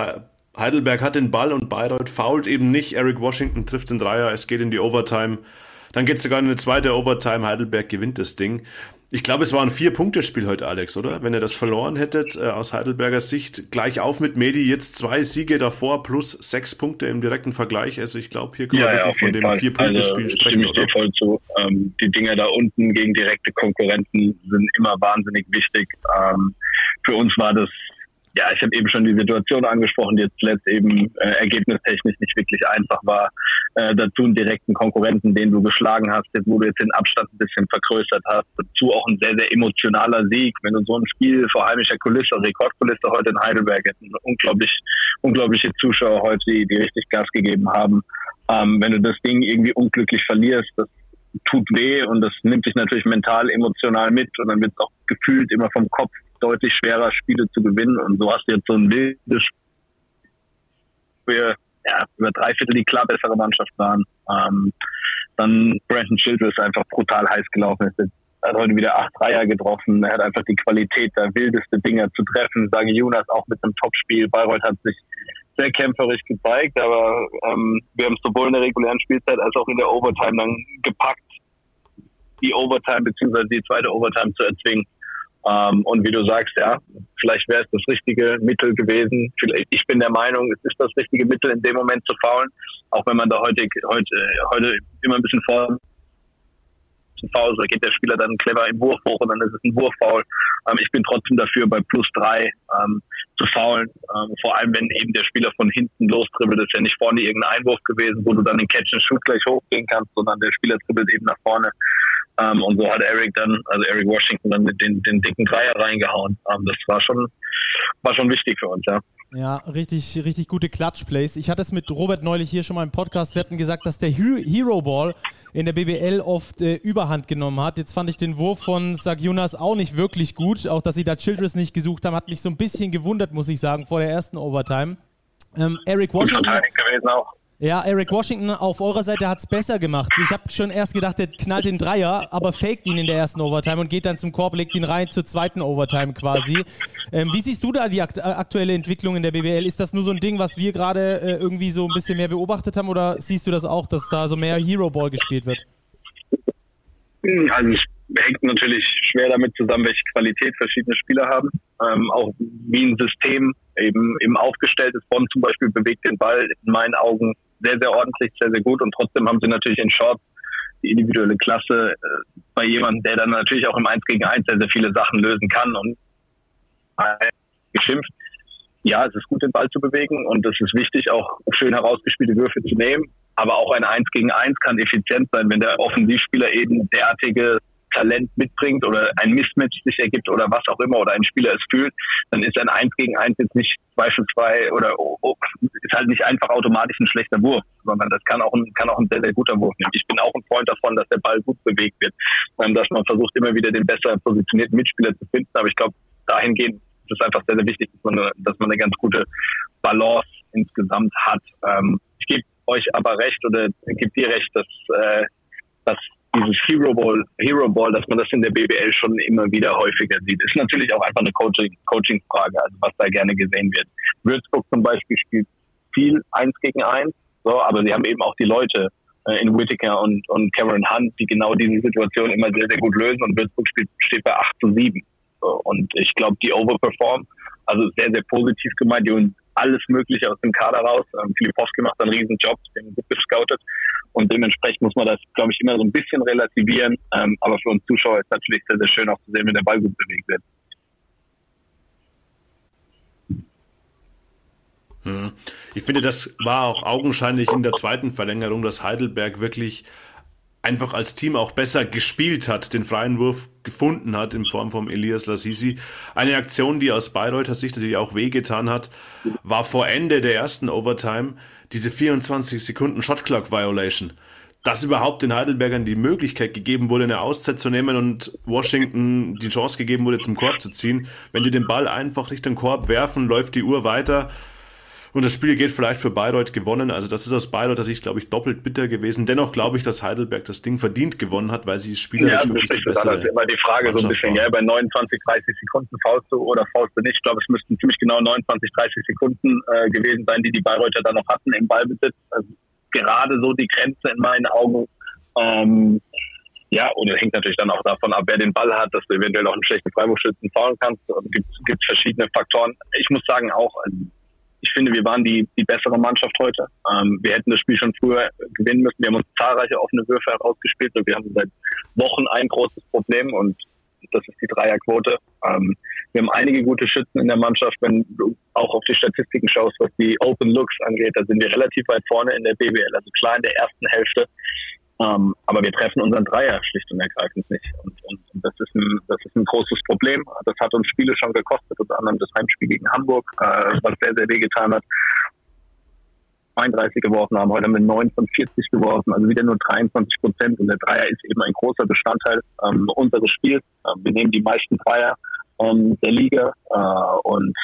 Heidelberg hat den Ball und Bayreuth fault eben nicht. Eric Washington trifft den Dreier, es geht in die Overtime. Dann geht es sogar in eine zweite Overtime. Heidelberg gewinnt das Ding. Ich glaube, es war ein Vier-Punkte-Spiel heute, Alex, oder? Wenn ihr das verloren hättet, äh, aus Heidelberger Sicht, gleich auf mit Medi, jetzt zwei Siege davor plus sechs Punkte im direkten Vergleich. Also ich glaube, hier können ja, wir wirklich ja, von dem Vier-Punkte-Spiel also, sprechen. Dir voll zu. Ähm, die Dinge da unten gegen direkte Konkurrenten sind immer wahnsinnig wichtig. Ähm, für uns war das ja, ich habe eben schon die Situation angesprochen, die jetzt zuletzt eben äh, ergebnistechnisch nicht wirklich einfach war. Äh, dazu einen direkten Konkurrenten, den du geschlagen hast, wo du jetzt den Abstand ein bisschen vergrößert hast. Dazu auch ein sehr, sehr emotionaler Sieg. Wenn du so ein Spiel vor heimischer Kulisse, Rekordkulisse heute in Heidelberg unglaublich, unglaubliche Zuschauer heute, die, die richtig Gas gegeben haben. Ähm, wenn du das Ding irgendwie unglücklich verlierst, das tut weh und das nimmt dich natürlich mental, emotional mit und dann wird es auch gefühlt immer vom Kopf deutlich schwerer, Spiele zu gewinnen. Und so hast du jetzt so ein wildes Spiel, ja, über drei Viertel die klar bessere Mannschaft waren. Ähm, dann Brandon Childress einfach brutal heiß gelaufen ist. Er hat heute wieder acht Dreier getroffen. Er hat einfach die Qualität, da wildeste Dinger zu treffen. Sage Jonas auch mit einem Topspiel. Bayreuth hat sich sehr kämpferisch gezeigt, aber ähm, wir haben sowohl in der regulären Spielzeit als auch in der Overtime dann gepackt, die Overtime bzw. die zweite Overtime zu erzwingen. Ähm, und wie du sagst, ja, vielleicht wäre es das richtige Mittel gewesen. Vielleicht, ich bin der Meinung, es ist das richtige Mittel, in dem Moment zu faulen, auch wenn man da heute, heute, heute immer ein bisschen vor Foul, da geht der Spieler dann clever im Wurf hoch und dann ist es ein Wurffoul. Ähm, ich bin trotzdem dafür, bei plus drei ähm, zu faulen. Ähm, vor allem, wenn eben der Spieler von hinten lostribbelt, ist ja nicht vorne irgendein Einwurf gewesen, wo du dann den Catch and Shoot gleich hochgehen kannst, sondern der Spieler dribbelt eben nach vorne. Ähm, und so hat Eric dann, also Eric Washington dann mit den, den dicken Dreier reingehauen. Ähm, das war schon, war schon wichtig für uns, ja. Ja, richtig, richtig gute Clutch-Plays. Ich hatte es mit Robert neulich hier schon mal im Podcast. Wir hatten gesagt, dass der Hero Ball in der BBL oft äh, Überhand genommen hat. Jetzt fand ich den Wurf von Sagjunas auch nicht wirklich gut. Auch, dass sie da Childress nicht gesucht haben, hat mich so ein bisschen gewundert, muss ich sagen, vor der ersten Overtime. Ähm, Eric Washington. gewesen auch. Ja, Eric Washington auf eurer Seite hat es besser gemacht. Ich habe schon erst gedacht, er knallt den Dreier, aber faked ihn in der ersten Overtime und geht dann zum Korb, legt ihn rein zur zweiten Overtime quasi. Ähm, wie siehst du da die akt aktuelle Entwicklung in der BBL? Ist das nur so ein Ding, was wir gerade äh, irgendwie so ein bisschen mehr beobachtet haben oder siehst du das auch, dass da so mehr Hero Ball gespielt wird? Hm, also es hängt natürlich schwer damit zusammen, welche Qualität verschiedene Spieler haben. Ähm, auch wie ein System eben, eben aufgestellt ist. Bonn zum Beispiel bewegt den Ball in meinen Augen sehr, sehr ordentlich, sehr, sehr gut. Und trotzdem haben sie natürlich in Shorts die individuelle Klasse äh, bei jemandem, der dann natürlich auch im 1 gegen 1 sehr, sehr viele Sachen lösen kann und geschimpft. Ja, es ist gut, den Ball zu bewegen und es ist wichtig, auch schön herausgespielte Würfe zu nehmen. Aber auch ein 1 gegen 1 kann effizient sein, wenn der Offensivspieler eben derartige Talent mitbringt oder ein Mismatch sich ergibt oder was auch immer oder ein Spieler es fühlt, dann ist ein 1 gegen 1 jetzt nicht zweifelsfrei oder oh, oh, ist halt nicht einfach automatisch ein schlechter Wurf, sondern das kann auch ein, kann auch ein sehr, sehr guter Wurf nehmen. Ich bin auch ein Freund davon, dass der Ball gut bewegt wird, ähm, dass man versucht immer wieder den besser positionierten Mitspieler zu finden, aber ich glaube, dahingehend ist es einfach sehr, sehr wichtig, dass man eine, dass man eine ganz gute Balance insgesamt hat. Ähm, ich gebe euch aber recht oder gebe dir recht, dass, äh, dass dieses Hero Ball, Hero Ball, dass man das in der BBL schon immer wieder häufiger sieht, ist natürlich auch einfach eine Coaching, Coaching-Frage, also was da gerne gesehen wird. Würzburg zum Beispiel spielt viel eins gegen eins, so, aber sie haben eben auch die Leute äh, in Whittaker und, und Cameron Hunt, die genau diese Situation immer sehr, sehr gut lösen und Würzburg spielt, steht bei 8 zu 7. So, und ich glaube, die overperform, also sehr, sehr positiv gemeint, die alles Mögliche aus dem Kader raus. Ähm, Filipowski macht einen riesen Job, den gut gescoutet. Und dementsprechend muss man das, glaube ich, immer so ein bisschen relativieren. Ähm, aber für uns Zuschauer ist es natürlich sehr, sehr schön auch zu sehen, wenn der Ball gut bewegt wird. Ich finde, das war auch augenscheinlich in der zweiten Verlängerung, dass Heidelberg wirklich einfach als Team auch besser gespielt hat, den freien Wurf gefunden hat in Form von Elias Lassisi. Eine Aktion, die aus Bayreuther Sicht natürlich auch wehgetan hat, war vor Ende der ersten Overtime diese 24 Sekunden Shot Clock Violation. Dass überhaupt den Heidelbergern die Möglichkeit gegeben wurde, eine Auszeit zu nehmen und Washington die Chance gegeben wurde, zum Korb zu ziehen. Wenn die den Ball einfach Richtung Korb werfen, läuft die Uhr weiter und das Spiel geht vielleicht für Bayreuth gewonnen. Also das ist aus Bayreuther Sicht, glaube ich, doppelt bitter gewesen. Dennoch glaube ich, dass Heidelberg das Ding verdient gewonnen hat, weil sie spielerisch ja, wirklich die bessere Das ist immer die Frage Mannschaft so ein bisschen, ja, bei 29, 30 Sekunden faust du oder faust du nicht. Ich glaube, es müssten ziemlich genau 29, 30 Sekunden äh, gewesen sein, die die Bayreuther dann noch hatten im Ballbesitz. Also gerade so die Grenze in meinen Augen. Ähm, ja, und es hängt natürlich dann auch davon ab, wer den Ball hat, dass du eventuell auch einen schlechten Freiwurfschützen faulen kannst. Es gibt, gibt verschiedene Faktoren. Ich muss sagen auch, also ich finde, wir waren die, die bessere Mannschaft heute. Ähm, wir hätten das Spiel schon früher gewinnen müssen. Wir haben uns zahlreiche offene Würfe herausgespielt und wir haben seit Wochen ein großes Problem und das ist die Dreierquote. Ähm, wir haben einige gute Schützen in der Mannschaft. Wenn du auch auf die Statistiken schaust, was die Open Looks angeht, da sind wir relativ weit vorne in der BBL, also klar in der ersten Hälfte. Ähm, aber wir treffen unseren Dreier schlicht und ergreifend nicht. Und, und, und, das, ist ein, das ist ein großes Problem. Das hat uns Spiele schon gekostet, unter anderem das Heimspiel gegen Hamburg, äh, was sehr, sehr wehgetan hat. 32 geworfen haben, heute mit 9 von 40 geworfen, also wieder nur 23 Prozent. Und der Dreier ist eben ein großer Bestandteil ähm, unseres Spiels. Ähm, wir nehmen die meisten Dreier ähm, der Liga. Äh, und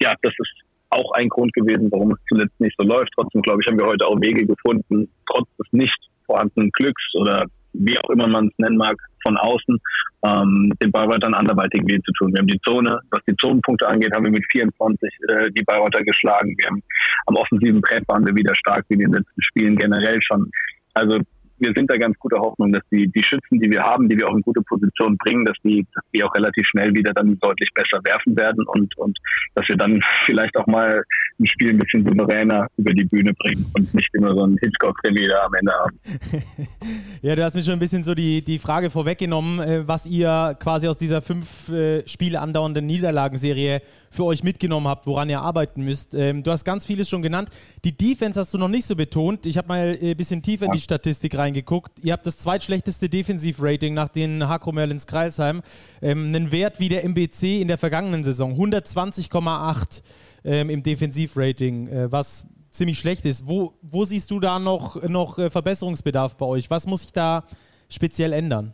ja, das ist auch ein Grund gewesen, warum es zuletzt nicht so läuft. Trotzdem, glaube ich, haben wir heute auch Wege gefunden, trotz des nicht vorhandenen Glücks oder wie auch immer man es nennen mag, von außen, ähm, den Bayreutern anderweitig weh zu tun. Wir haben die Zone, was die Zonenpunkte angeht, haben wir mit 24 äh, die Bayreuther geschlagen. Wir haben am offensiven Brett waren wir wieder stark wie in den letzten Spielen generell schon. Also wir sind da ganz guter Hoffnung, dass die, die Schützen, die wir haben, die wir auch in gute Position bringen, dass die, dass die auch relativ schnell wieder dann deutlich besser werfen werden und, und dass wir dann vielleicht auch mal ein Spiel ein bisschen souveräner über die Bühne bringen und nicht immer so ein Hitchcock-Krimi da am Ende haben. ja, du hast mir schon ein bisschen so die, die Frage vorweggenommen, äh, was ihr quasi aus dieser fünf äh, Spiele andauernden Niederlagenserie für euch mitgenommen habt, woran ihr arbeiten müsst. Ähm, du hast ganz vieles schon genannt. Die Defense hast du noch nicht so betont. Ich habe mal ein bisschen tiefer in die Statistik reingeguckt. Ihr habt das zweitschlechteste Defensivrating nach den Hakro Merlins Kreilsheim. Ähm, einen Wert wie der MBC in der vergangenen Saison. 120,8 ähm, im Defensivrating, äh, was ziemlich schlecht ist. Wo, wo siehst du da noch, noch äh, Verbesserungsbedarf bei euch? Was muss sich da speziell ändern?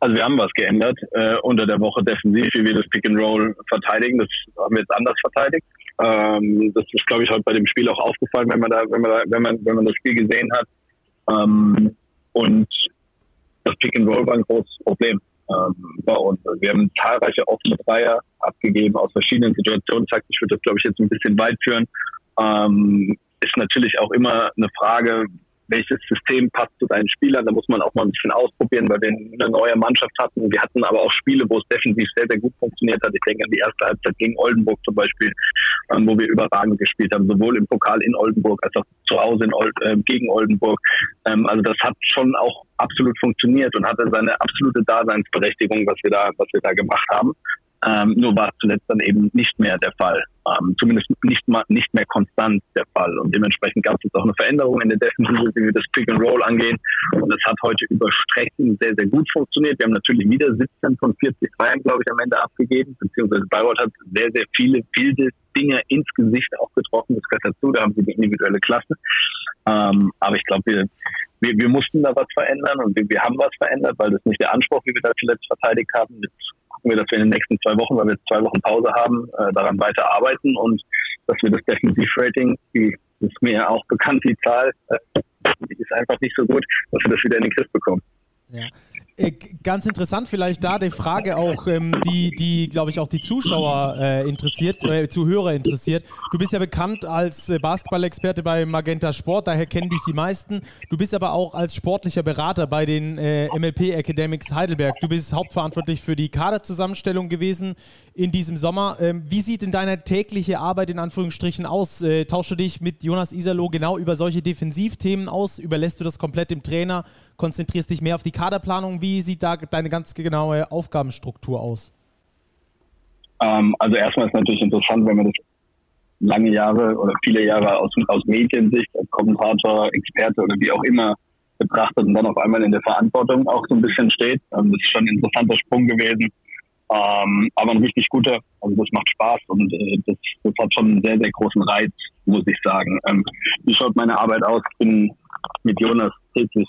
Also wir haben was geändert äh, unter der Woche defensiv, wie wir das Pick and Roll verteidigen. Das haben wir jetzt anders verteidigt. Ähm, das ist, glaube ich, heute bei dem Spiel auch aufgefallen, wenn man da, wenn man da, wenn man, wenn man das Spiel gesehen hat. Ähm, und das Pick and Roll war ein großes Problem ähm, bei uns. Also wir haben zahlreiche offene Dreier abgegeben aus verschiedenen Situationen. Taktisch würde das, glaube ich, jetzt ein bisschen weit führen. Ähm, ist natürlich auch immer eine Frage, welches System passt zu deinen Spielern. Da muss man auch mal ein bisschen ausprobieren, weil wir eine neue Mannschaft hatten. Wir hatten aber auch Spiele, wo es defensiv sehr, sehr gut funktioniert hat. Ich denke an die erste Halbzeit gegen Oldenburg zum Beispiel, ähm, wo wir überragend gespielt haben, sowohl im Pokal in Oldenburg als auch zu Hause in Old, äh, gegen Oldenburg. Ähm, also das hat schon auch absolut funktioniert und hatte seine absolute Daseinsberechtigung, was wir da, was wir da gemacht haben. Ähm, nur war es zuletzt dann eben nicht mehr der Fall. Ähm, zumindest nicht, mal, nicht mehr konstant der Fall. Und dementsprechend gab es jetzt auch eine Veränderung in der Defensive, wie wir das Pick and Roll angehen. Und es hat heute über Strecken sehr, sehr gut funktioniert. Wir haben natürlich wieder 17 von 40 Freien, glaube ich, am Ende abgegeben. Beziehungsweise Bayreuth hat sehr, sehr viele wilde Dinge ins Gesicht auch getroffen. Das gehört dazu. Da haben sie die individuelle Klasse. Ähm, aber ich glaube, wir, wir, wir mussten da was verändern und wir, wir haben was verändert, weil das nicht der Anspruch, wie wir da zuletzt verteidigt haben. Jetzt gucken wir, dass wir in den nächsten zwei Wochen, weil wir zwei Wochen Pause haben, äh, daran weiter arbeiten und dass wir das Defensiv-Rating, die ist mir auch bekannt, die Zahl, äh, die ist einfach nicht so gut, dass wir das wieder in den Griff bekommen. Ja. Äh, ganz interessant vielleicht da die Frage auch, ähm, die, die glaube ich, auch die Zuschauer äh, interessiert, äh, Zuhörer interessiert. Du bist ja bekannt als äh, Basketballexperte bei Magenta Sport, daher kennen dich die meisten. Du bist aber auch als sportlicher Berater bei den äh, MLP Academics Heidelberg. Du bist hauptverantwortlich für die Kaderzusammenstellung gewesen in diesem Sommer. Ähm, wie sieht denn deine tägliche Arbeit in Anführungsstrichen aus? Äh, du dich mit Jonas Iserloh genau über solche Defensivthemen aus? Überlässt du das komplett dem Trainer? Konzentrierst dich mehr auf die Kaderplanung? Wie sieht da deine ganz genaue Aufgabenstruktur aus? Ähm, also erstmal ist natürlich interessant, wenn man das lange Jahre oder viele Jahre aus, aus Mediensicht als Kommentator, Experte oder wie auch immer betrachtet und dann auf einmal in der Verantwortung auch so ein bisschen steht. Ähm, das ist schon ein interessanter Sprung gewesen. Ähm, aber ein richtig guter, also das macht Spaß und äh, das, das hat schon einen sehr, sehr großen Reiz, muss ich sagen. Ähm, wie schaut meine Arbeit aus? Ich bin mit Jonas täglich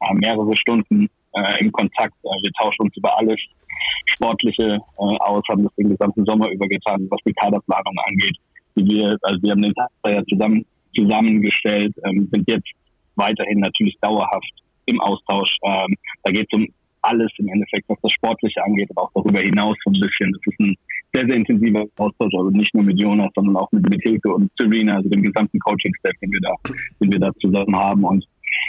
äh, mehrere Stunden äh, im Kontakt. Äh, wir tauschen uns über alles Sportliche äh, aus, haben das den gesamten Sommer über getan, was die Kaderplanung angeht. Wie wir, also wir haben den Tag ja zusammen, zusammengestellt, ähm, sind jetzt weiterhin natürlich dauerhaft im Austausch. Ähm, da geht es um alles im Endeffekt, was das Sportliche angeht, aber auch darüber hinaus so ein bisschen. Das ist ein sehr, sehr intensiver Austausch, also nicht nur mit Jonas, sondern auch mit, mit Hilke und Serena, also dem gesamten Coaching-Staff, den wir da, den wir da zusammen haben. Und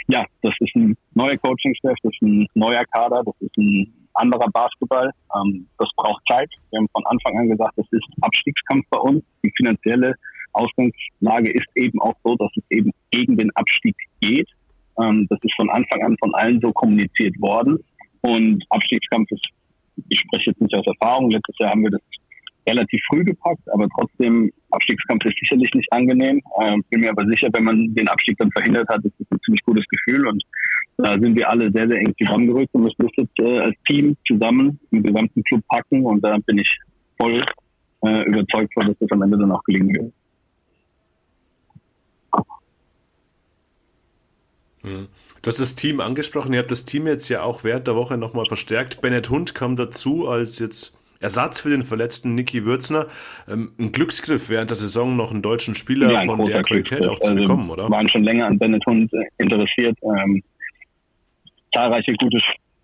ja, das ist ein neuer Coaching-Staff, das ist ein neuer Kader, das ist ein anderer Basketball. Ähm, das braucht Zeit. Wir haben von Anfang an gesagt, das ist Abstiegskampf bei uns. Die finanzielle Ausgangslage ist eben auch so, dass es eben gegen den Abstieg geht. Ähm, das ist von Anfang an von allen so kommuniziert worden. Und Abstiegskampf ist, ich spreche jetzt nicht aus Erfahrung, letztes Jahr haben wir das relativ früh gepackt, aber trotzdem, Abstiegskampf ist sicherlich nicht angenehm. Ähm, bin mir aber sicher, wenn man den Abstieg dann verhindert hat, ist das ein ziemlich gutes Gefühl und da sind wir alle sehr, sehr eng zusammengerückt und müssen das jetzt äh, als Team zusammen im gesamten Club packen und da bin ich voll äh, überzeugt von, dass das am Ende dann auch gelingen wird. Hm. Du hast das Team angesprochen, ihr habt das Team jetzt ja auch während der Woche nochmal verstärkt. Bennett Hund kam dazu als jetzt Ersatz für den verletzten Niki Würzner. Ähm, ein Glücksgriff während der Saison noch einen deutschen Spieler ja, von der Qualität auch zu also bekommen, oder? waren schon länger an Bennett Hund äh, interessiert. Ähm, zahlreiche gute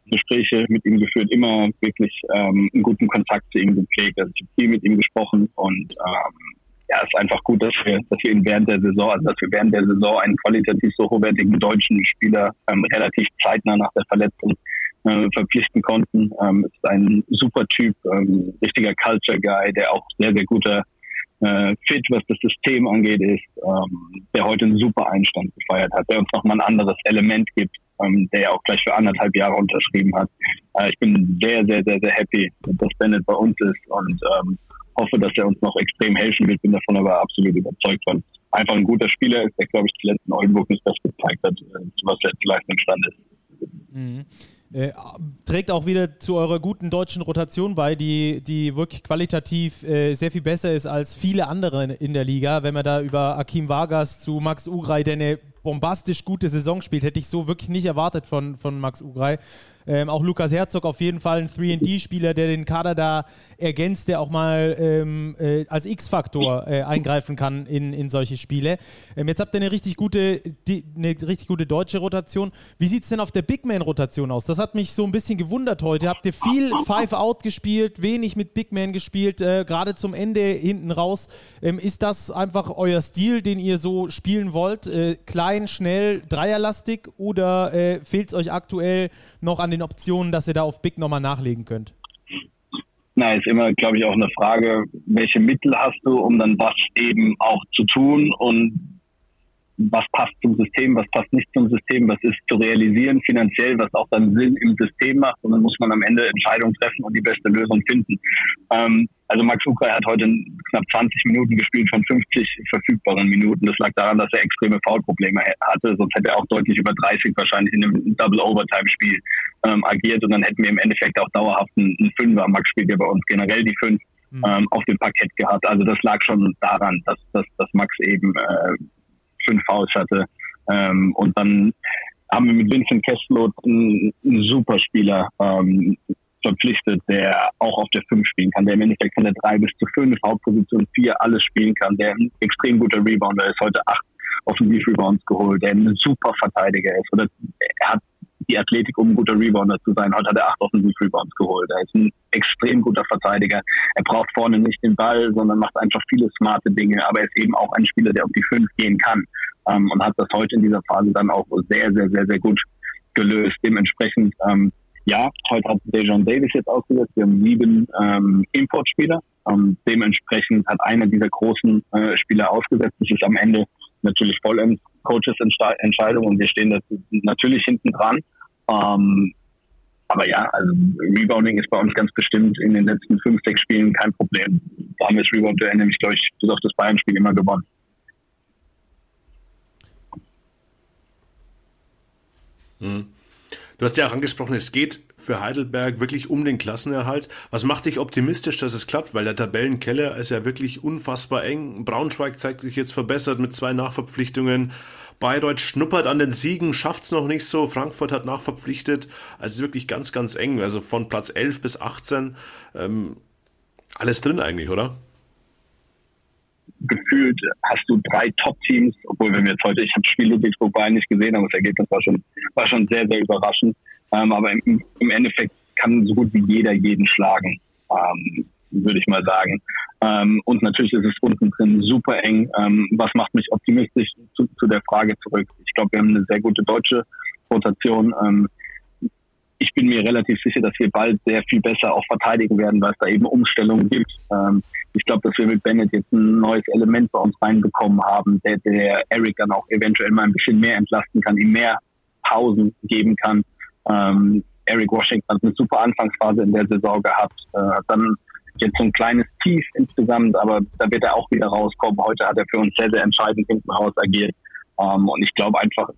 Gespräche mit ihm geführt, immer wirklich ähm, einen guten Kontakt zu ihm gepflegt. Also ich habe viel mit ihm gesprochen und ähm, ja, ist einfach gut, dass wir, dass wir ihn während der Saison, also dass wir während der Saison einen qualitativ so hochwertigen deutschen Spieler ähm, relativ zeitnah nach der Verletzung äh, verpflichten konnten. Ähm, ist ein super Typ, ähm, richtiger Culture Guy, der auch sehr, sehr guter äh, Fit, was das System angeht, ist, ähm, der heute einen super Einstand gefeiert hat, der uns nochmal ein anderes Element gibt, ähm, der ja auch gleich für anderthalb Jahre unterschrieben hat. Äh, ich bin sehr, sehr, sehr, sehr happy, dass Bennett bei uns ist und ähm, hoffe, dass er uns noch extrem helfen wird, bin davon aber absolut überzeugt von. Einfach ein guter Spieler ist, der, glaube ich, zuletzt in Oldenburg nicht das gezeigt hat, äh, was er vielleicht imstande ist. Mhm. Äh, trägt auch wieder zu eurer guten deutschen Rotation bei, die, die wirklich qualitativ äh, sehr viel besser ist als viele andere in der Liga. Wenn man da über Akim Vargas zu Max Ugrai, der eine bombastisch gute Saison spielt. Hätte ich so wirklich nicht erwartet von, von Max Ugrei. Ähm, auch Lukas Herzog auf jeden Fall ein 3D-Spieler, der den Kader da ergänzt, der auch mal ähm, äh, als X-Faktor äh, eingreifen kann in, in solche Spiele. Ähm, jetzt habt ihr eine richtig gute, die, eine richtig gute deutsche Rotation. Wie sieht es denn auf der Big Man-Rotation aus? Das hat mich so ein bisschen gewundert heute. Habt ihr viel Five-Out gespielt, wenig mit Big Man gespielt, äh, gerade zum Ende hinten raus. Ähm, ist das einfach euer Stil, den ihr so spielen wollt? Äh, klein, schnell, dreierlastig oder äh, fehlt es euch aktuell noch an den Optionen, dass ihr da auf Big nochmal nachlegen könnt? Na, ist immer, glaube ich, auch eine Frage, welche Mittel hast du, um dann was eben auch zu tun und was passt zum System, was passt nicht zum System, was ist zu realisieren finanziell, was auch dann Sinn im System macht. Und dann muss man am Ende Entscheidungen treffen und die beste Lösung finden. Ähm, also Max Ukai hat heute knapp 20 Minuten gespielt von 50 verfügbaren Minuten. Das lag daran, dass er extreme Foulprobleme hatte. Sonst hätte er auch deutlich über 30 wahrscheinlich in einem Double-Overtime-Spiel ähm, agiert. Und dann hätten wir im Endeffekt auch dauerhaft einen, einen Fünfer. Max spielt ja bei uns generell die Fünf. Mhm. Ähm, auf dem Parkett gehabt. Also das lag schon daran, dass, dass, dass Max eben äh, fünf Fouls hatte. Ähm, und dann haben wir mit Vincent Kesslot einen, einen super Spieler ähm, verpflichtet, der auch auf der 5 spielen kann, der im Endeffekt von der 3 bis zu 5, Hauptposition 4 alles spielen kann, der ein extrem guter Rebounder ist, heute 8 Offensiv-Rebounds geholt, der ein super Verteidiger ist. Oder er hat die Athletik, um ein guter Rebounder zu sein. Heute hat er 8 Offensiv-Rebounds geholt. Er ist ein extrem guter Verteidiger. Er braucht vorne nicht den Ball, sondern macht einfach viele smarte Dinge. Aber er ist eben auch ein Spieler, der auf die 5 gehen kann ähm, und hat das heute in dieser Phase dann auch sehr, sehr, sehr, sehr gut gelöst. Dementsprechend, ähm, ja, heute hat Dejon Davis jetzt ausgesetzt. Wir haben sieben ähm, Importspieler. Ähm, dementsprechend hat einer dieser großen äh, Spieler ausgesetzt. Das ist am Ende natürlich vollends Coaches Entscheidung und wir stehen natürlich hinten dran. Ähm, aber ja, also Rebounding ist bei uns ganz bestimmt in den letzten fünf, sechs Spielen kein Problem. Da haben wir das Rebound-Duell nämlich, glaube ich, bis auf das Bayern-Spiel immer gewonnen. Mhm. Du hast ja auch angesprochen, es geht für Heidelberg wirklich um den Klassenerhalt. Was macht dich optimistisch, dass es klappt? Weil der Tabellenkeller ist ja wirklich unfassbar eng. Braunschweig zeigt sich jetzt verbessert mit zwei Nachverpflichtungen. Bayreuth schnuppert an den Siegen, schafft es noch nicht so. Frankfurt hat nachverpflichtet. Also es ist wirklich ganz, ganz eng. Also von Platz 11 bis 18 ähm, alles drin eigentlich, oder? gefühlt hast du drei Top-Teams, obwohl wenn wir jetzt heute, ich habe das Spiel Ludwigsburg Bayern nicht gesehen, aber das Ergebnis war schon, war schon sehr, sehr überraschend. Ähm, aber im, im, Endeffekt kann so gut wie jeder jeden schlagen, ähm, würde ich mal sagen. Ähm, und natürlich ist es unten drin super eng. Ähm, was macht mich optimistisch zu, zu der Frage zurück? Ich glaube, wir haben eine sehr gute deutsche Rotation. Ähm, ich bin mir relativ sicher, dass wir bald sehr viel besser auch verteidigen werden, weil es da eben Umstellungen gibt. Ähm, ich glaube, dass wir mit Bennett jetzt ein neues Element bei uns reinbekommen haben, der, der Eric dann auch eventuell mal ein bisschen mehr entlasten kann, ihm mehr Pausen geben kann. Ähm, Eric Washington hat eine super Anfangsphase in der Saison gehabt, äh, dann jetzt so ein kleines Tief insgesamt, aber da wird er auch wieder rauskommen. Heute hat er für uns sehr, sehr entscheidend hinten raus agiert. Ähm, und ich glaube einfach,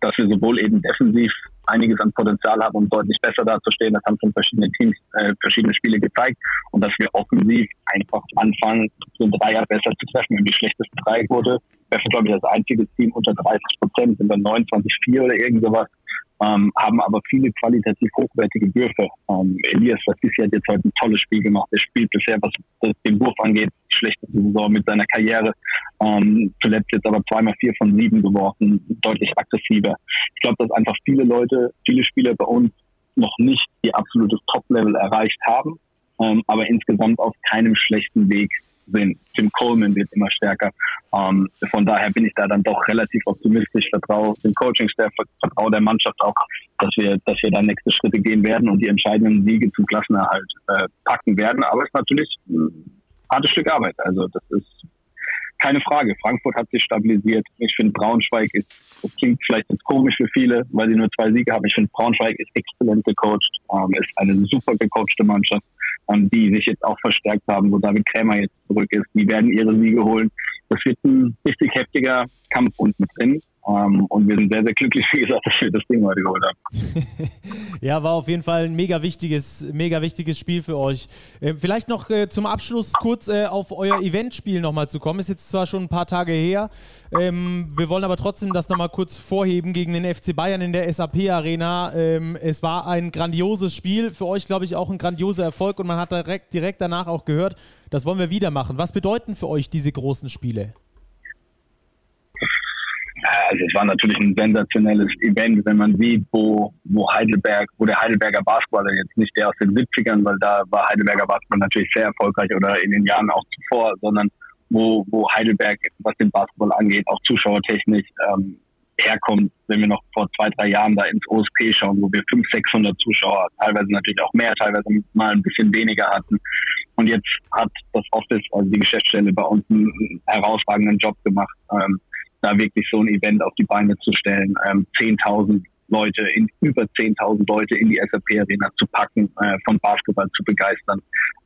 dass wir sowohl eben defensiv einiges an Potenzial haben, um deutlich besser dazustehen. Das haben schon verschiedene Teams, äh, verschiedene Spiele gezeigt. Und dass wir offensiv einfach anfangen, den Dreier besser zu treffen. Und die schlechteste Dreierquote, wir sind, glaube ich, das einzige Team unter 30 Prozent, sind dann 29,4 oder irgend sowas ähm, haben aber viele qualitativ hochwertige Würfe. Ähm, Elias Lassisi hat jetzt heute ein tolles Spiel gemacht. Er spielt bisher, was den Wurf angeht, die schlechteste Saison mit seiner Karriere. Ähm, zuletzt jetzt aber zweimal vier von sieben geworfen, deutlich aggressiver. Ich glaube, dass einfach viele Leute, viele Spieler bei uns noch nicht ihr absolutes Top-Level erreicht haben, ähm, aber insgesamt auf keinem schlechten Weg sind. Tim Coleman wird immer stärker. Ähm, von daher bin ich da dann doch relativ optimistisch, vertraue dem Coaching-Staff, vertraue der Mannschaft auch, dass wir, dass wir da nächste Schritte gehen werden und die entscheidenden Siege zum Klassenerhalt äh, packen werden. Aber es ist natürlich ein hartes Stück Arbeit. Also das ist keine Frage. Frankfurt hat sich stabilisiert. Ich finde Braunschweig ist, das klingt vielleicht jetzt komisch für viele, weil sie nur zwei Siege haben. Ich finde Braunschweig ist exzellent gecoacht, ähm, ist eine super gecoachte Mannschaft ähm, die sich jetzt auch verstärkt haben, wo David Krämer jetzt zurück ist. Die werden ihre Siege holen. Das wird ein richtig heftiger Kampf unten drin. Ähm, und wir sind sehr, sehr glücklich, wie gesagt, dass wir das Ding heute geholt haben. ja, war auf jeden Fall ein mega wichtiges, mega wichtiges Spiel für euch. Äh, vielleicht noch äh, zum Abschluss kurz äh, auf euer Eventspiel nochmal zu kommen. Ist jetzt zwar schon ein paar Tage her. Ähm, wir wollen aber trotzdem das nochmal kurz vorheben gegen den FC Bayern in der SAP Arena. Ähm, es war ein grandioses Spiel. Für euch, glaube ich, auch ein grandioser Erfolg und man hat direkt, direkt danach auch gehört, das wollen wir wieder machen. Was bedeuten für euch diese großen Spiele? Also es war natürlich ein sensationelles Event, wenn man sieht, wo, wo Heidelberg, wo der Heidelberger Basketballer jetzt nicht der aus den 70ern, weil da war Heidelberger Basketball natürlich sehr erfolgreich oder in den Jahren auch zuvor, sondern wo, wo Heidelberg, was den Basketball angeht, auch zuschauertechnisch ähm, herkommt, wenn wir noch vor zwei, drei Jahren da ins OSP schauen, wo wir 500, 600 Zuschauer, teilweise natürlich auch mehr, teilweise mal ein bisschen weniger hatten. Und jetzt hat das Office, also die Geschäftsstelle bei uns einen herausragenden Job gemacht. Ähm, da wirklich so ein Event auf die Beine zu stellen, ähm, 10.000 Leute, in über 10.000 Leute in die SAP-Arena zu packen, äh, von Basketball zu begeistern.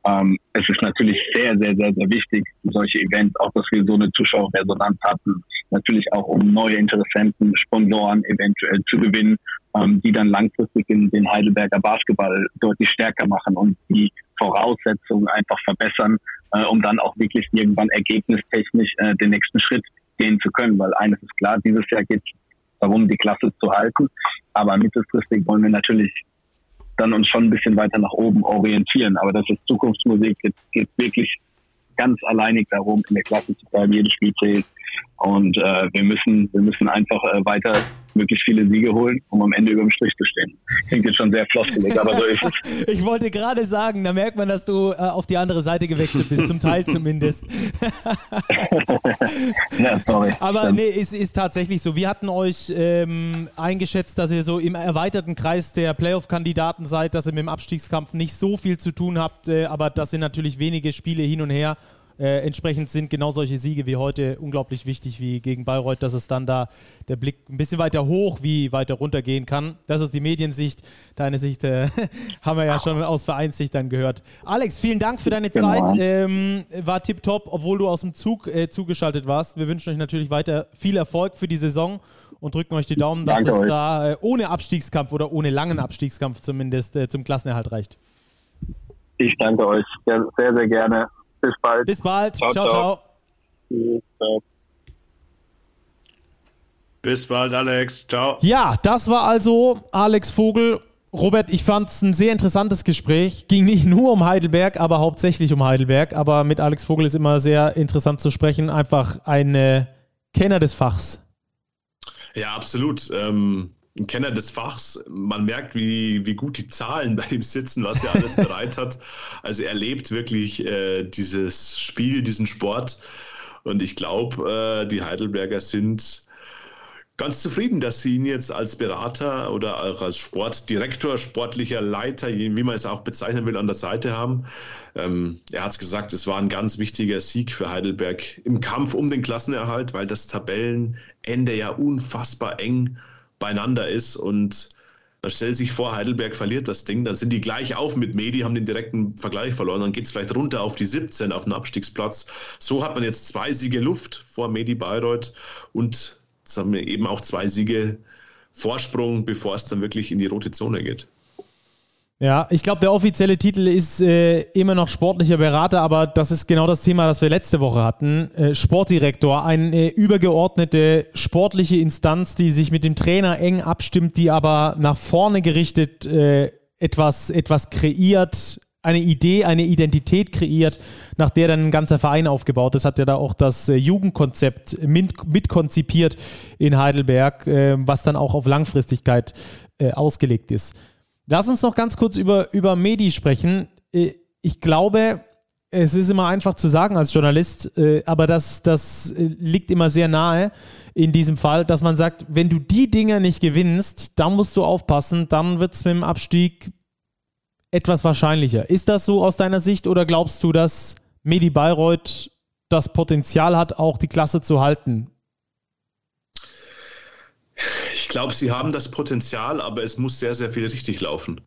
Ähm, es ist natürlich sehr, sehr, sehr, sehr wichtig, solche Events, auch dass wir so eine Zuschauerresonanz hatten, natürlich auch um neue Interessenten, Sponsoren eventuell zu gewinnen, ähm, die dann langfristig in den Heidelberger Basketball deutlich stärker machen und die Voraussetzungen einfach verbessern, äh, um dann auch wirklich irgendwann ergebnistechnisch äh, den nächsten Schritt gehen zu können, weil eines ist klar, dieses Jahr geht es darum, die Klasse zu halten, aber mittelfristig wollen wir natürlich dann uns schon ein bisschen weiter nach oben orientieren, aber das ist Zukunftsmusik, es geht wirklich ganz alleinig darum, in der Klasse zu bleiben, jedes Spiel zählt. Und äh, wir müssen, wir müssen einfach äh, weiter möglichst viele Siege holen, um am Ende über dem Strich zu stehen. Klingt jetzt schon sehr floskelig, aber so ist es. ich wollte gerade sagen, da merkt man, dass du äh, auf die andere Seite gewechselt bist, zum Teil zumindest. ja, sorry. Aber nee, es ist tatsächlich so. Wir hatten euch ähm, eingeschätzt, dass ihr so im erweiterten Kreis der Playoff-Kandidaten seid, dass ihr mit dem Abstiegskampf nicht so viel zu tun habt, äh, aber das sind natürlich wenige Spiele hin und her. Äh, entsprechend sind genau solche Siege wie heute unglaublich wichtig wie gegen Bayreuth, dass es dann da der Blick ein bisschen weiter hoch wie weiter runter gehen kann. Das ist die Mediensicht. Deine Sicht äh, haben wir ja schon aus Vereinssicht dann gehört. Alex, vielen Dank für deine genau. Zeit. Ähm, war tipptopp, obwohl du aus dem Zug äh, zugeschaltet warst. Wir wünschen euch natürlich weiter viel Erfolg für die Saison und drücken euch die Daumen, dass Danke es euch. da äh, ohne Abstiegskampf oder ohne langen Abstiegskampf zumindest äh, zum Klassenerhalt reicht. Ich danke euch sehr, sehr gerne. Bis bald. Bis bald. ciao. ciao. ciao. ciao. Bis bald, Alex. Ciao. Ja, das war also Alex Vogel. Robert, ich fand es ein sehr interessantes Gespräch. Ging nicht nur um Heidelberg, aber hauptsächlich um Heidelberg. Aber mit Alex Vogel ist immer sehr interessant zu sprechen. Einfach ein Kenner des Fachs. Ja, absolut. Ähm, ein Kenner des Fachs. Man merkt, wie, wie gut die Zahlen bei ihm sitzen, was er alles bereit hat. Also er lebt wirklich äh, dieses Spiel, diesen Sport. Und ich glaube, äh, die Heidelberger sind ganz zufrieden, dass sie ihn jetzt als Berater oder auch als Sportdirektor, sportlicher Leiter, wie man es auch bezeichnen will, an der Seite haben. Ähm, er hat es gesagt, es war ein ganz wichtiger Sieg für Heidelberg im Kampf um den Klassenerhalt, weil das Tabellenende ja unfassbar eng ist beieinander ist und da stellt sich vor, Heidelberg verliert das Ding, dann sind die gleich auf mit Medi, haben den direkten Vergleich verloren, dann geht es vielleicht runter auf die 17 auf den Abstiegsplatz. So hat man jetzt zwei Siege Luft vor Medi Bayreuth und jetzt haben wir eben auch zwei Siege Vorsprung, bevor es dann wirklich in die rote Zone geht. Ja, ich glaube, der offizielle Titel ist äh, immer noch sportlicher Berater, aber das ist genau das Thema, das wir letzte Woche hatten. Äh, Sportdirektor, eine übergeordnete sportliche Instanz, die sich mit dem Trainer eng abstimmt, die aber nach vorne gerichtet äh, etwas, etwas kreiert, eine Idee, eine Identität kreiert, nach der dann ein ganzer Verein aufgebaut ist. Hat ja da auch das äh, Jugendkonzept mit, mitkonzipiert in Heidelberg, äh, was dann auch auf Langfristigkeit äh, ausgelegt ist. Lass uns noch ganz kurz über, über Medi sprechen. Äh, ich glaube, es ist immer einfach zu sagen als Journalist, äh, aber das, das liegt immer sehr nahe in diesem Fall, dass man sagt, wenn du die Dinger nicht gewinnst, dann musst du aufpassen, dann wird es mit dem Abstieg etwas wahrscheinlicher. Ist das so aus deiner Sicht oder glaubst du, dass Medi Bayreuth das Potenzial hat, auch die Klasse zu halten? Ich glaube, sie haben das Potenzial, aber es muss sehr, sehr viel richtig laufen.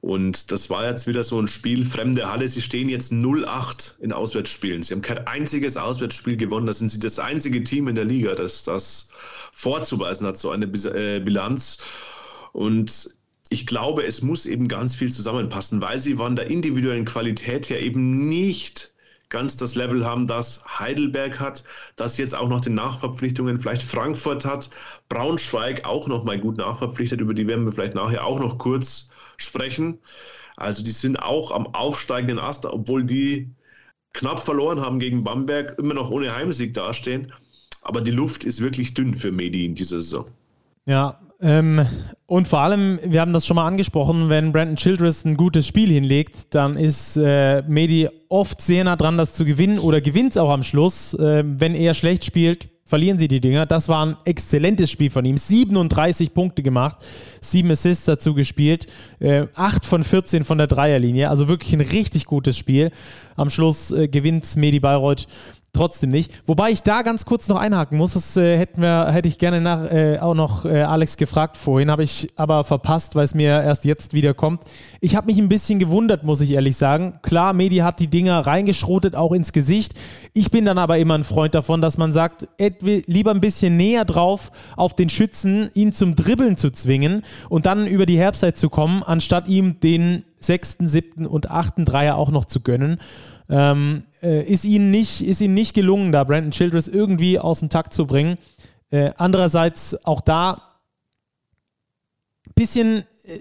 Und das war jetzt wieder so ein Spiel, fremde Halle. Sie stehen jetzt 0-8 in Auswärtsspielen. Sie haben kein einziges Auswärtsspiel gewonnen. Da sind sie das einzige Team in der Liga, das das vorzuweisen hat, so eine äh, Bilanz. Und ich glaube, es muss eben ganz viel zusammenpassen, weil sie von der individuellen Qualität her eben nicht ganz das Level haben, das Heidelberg hat, das jetzt auch noch den Nachverpflichtungen vielleicht Frankfurt hat, Braunschweig auch noch mal gut nachverpflichtet, über die werden wir vielleicht nachher auch noch kurz sprechen. Also die sind auch am aufsteigenden Ast, obwohl die knapp verloren haben gegen Bamberg, immer noch ohne Heimsieg dastehen. Aber die Luft ist wirklich dünn für Medi in dieser Saison. Ja, ähm, und vor allem, wir haben das schon mal angesprochen, wenn Brandon Childress ein gutes Spiel hinlegt, dann ist äh, Medi oft sehr nah dran, das zu gewinnen oder gewinnt es auch am Schluss. Äh, wenn er schlecht spielt, verlieren sie die Dinger. Das war ein exzellentes Spiel von ihm. 37 Punkte gemacht, 7 Assists dazu gespielt, äh, 8 von 14 von der Dreierlinie. Also wirklich ein richtig gutes Spiel. Am Schluss äh, gewinnt Medi Bayreuth trotzdem nicht. Wobei ich da ganz kurz noch einhaken muss, das äh, hätten wir, hätte ich gerne nach, äh, auch noch äh, Alex gefragt vorhin, habe ich aber verpasst, weil es mir erst jetzt wieder kommt. Ich habe mich ein bisschen gewundert, muss ich ehrlich sagen. Klar, Medi hat die Dinger reingeschrotet, auch ins Gesicht. Ich bin dann aber immer ein Freund davon, dass man sagt, lieber ein bisschen näher drauf auf den Schützen, ihn zum Dribbeln zu zwingen und dann über die Herbstzeit zu kommen, anstatt ihm den sechsten, siebten und achten Dreier auch noch zu gönnen. Ähm, äh, ist, ihnen nicht, ist ihnen nicht gelungen, da Brandon Childress irgendwie aus dem Takt zu bringen. Äh, andererseits auch da ein bisschen. Äh,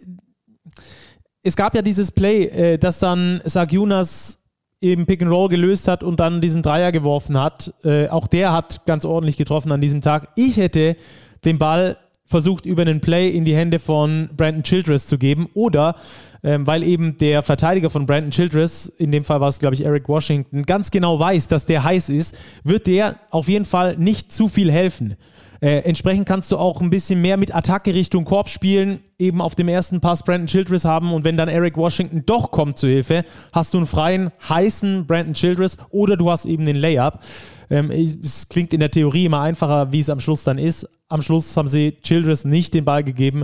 es gab ja dieses Play, äh, das dann Sagunas eben Pick and Roll gelöst hat und dann diesen Dreier geworfen hat. Äh, auch der hat ganz ordentlich getroffen an diesem Tag. Ich hätte den Ball versucht, über einen Play in die Hände von Brandon Childress zu geben oder ähm, weil eben der Verteidiger von Brandon Childress, in dem Fall war es, glaube ich, Eric Washington, ganz genau weiß, dass der heiß ist, wird der auf jeden Fall nicht zu viel helfen. Äh, entsprechend kannst du auch ein bisschen mehr mit Attacke Richtung Korb spielen, eben auf dem ersten Pass Brandon Childress haben und wenn dann Eric Washington doch kommt zu Hilfe, hast du einen freien, heißen Brandon Childress oder du hast eben den Layup. Ähm, es klingt in der Theorie immer einfacher, wie es am Schluss dann ist. Am Schluss haben sie Childress nicht den Ball gegeben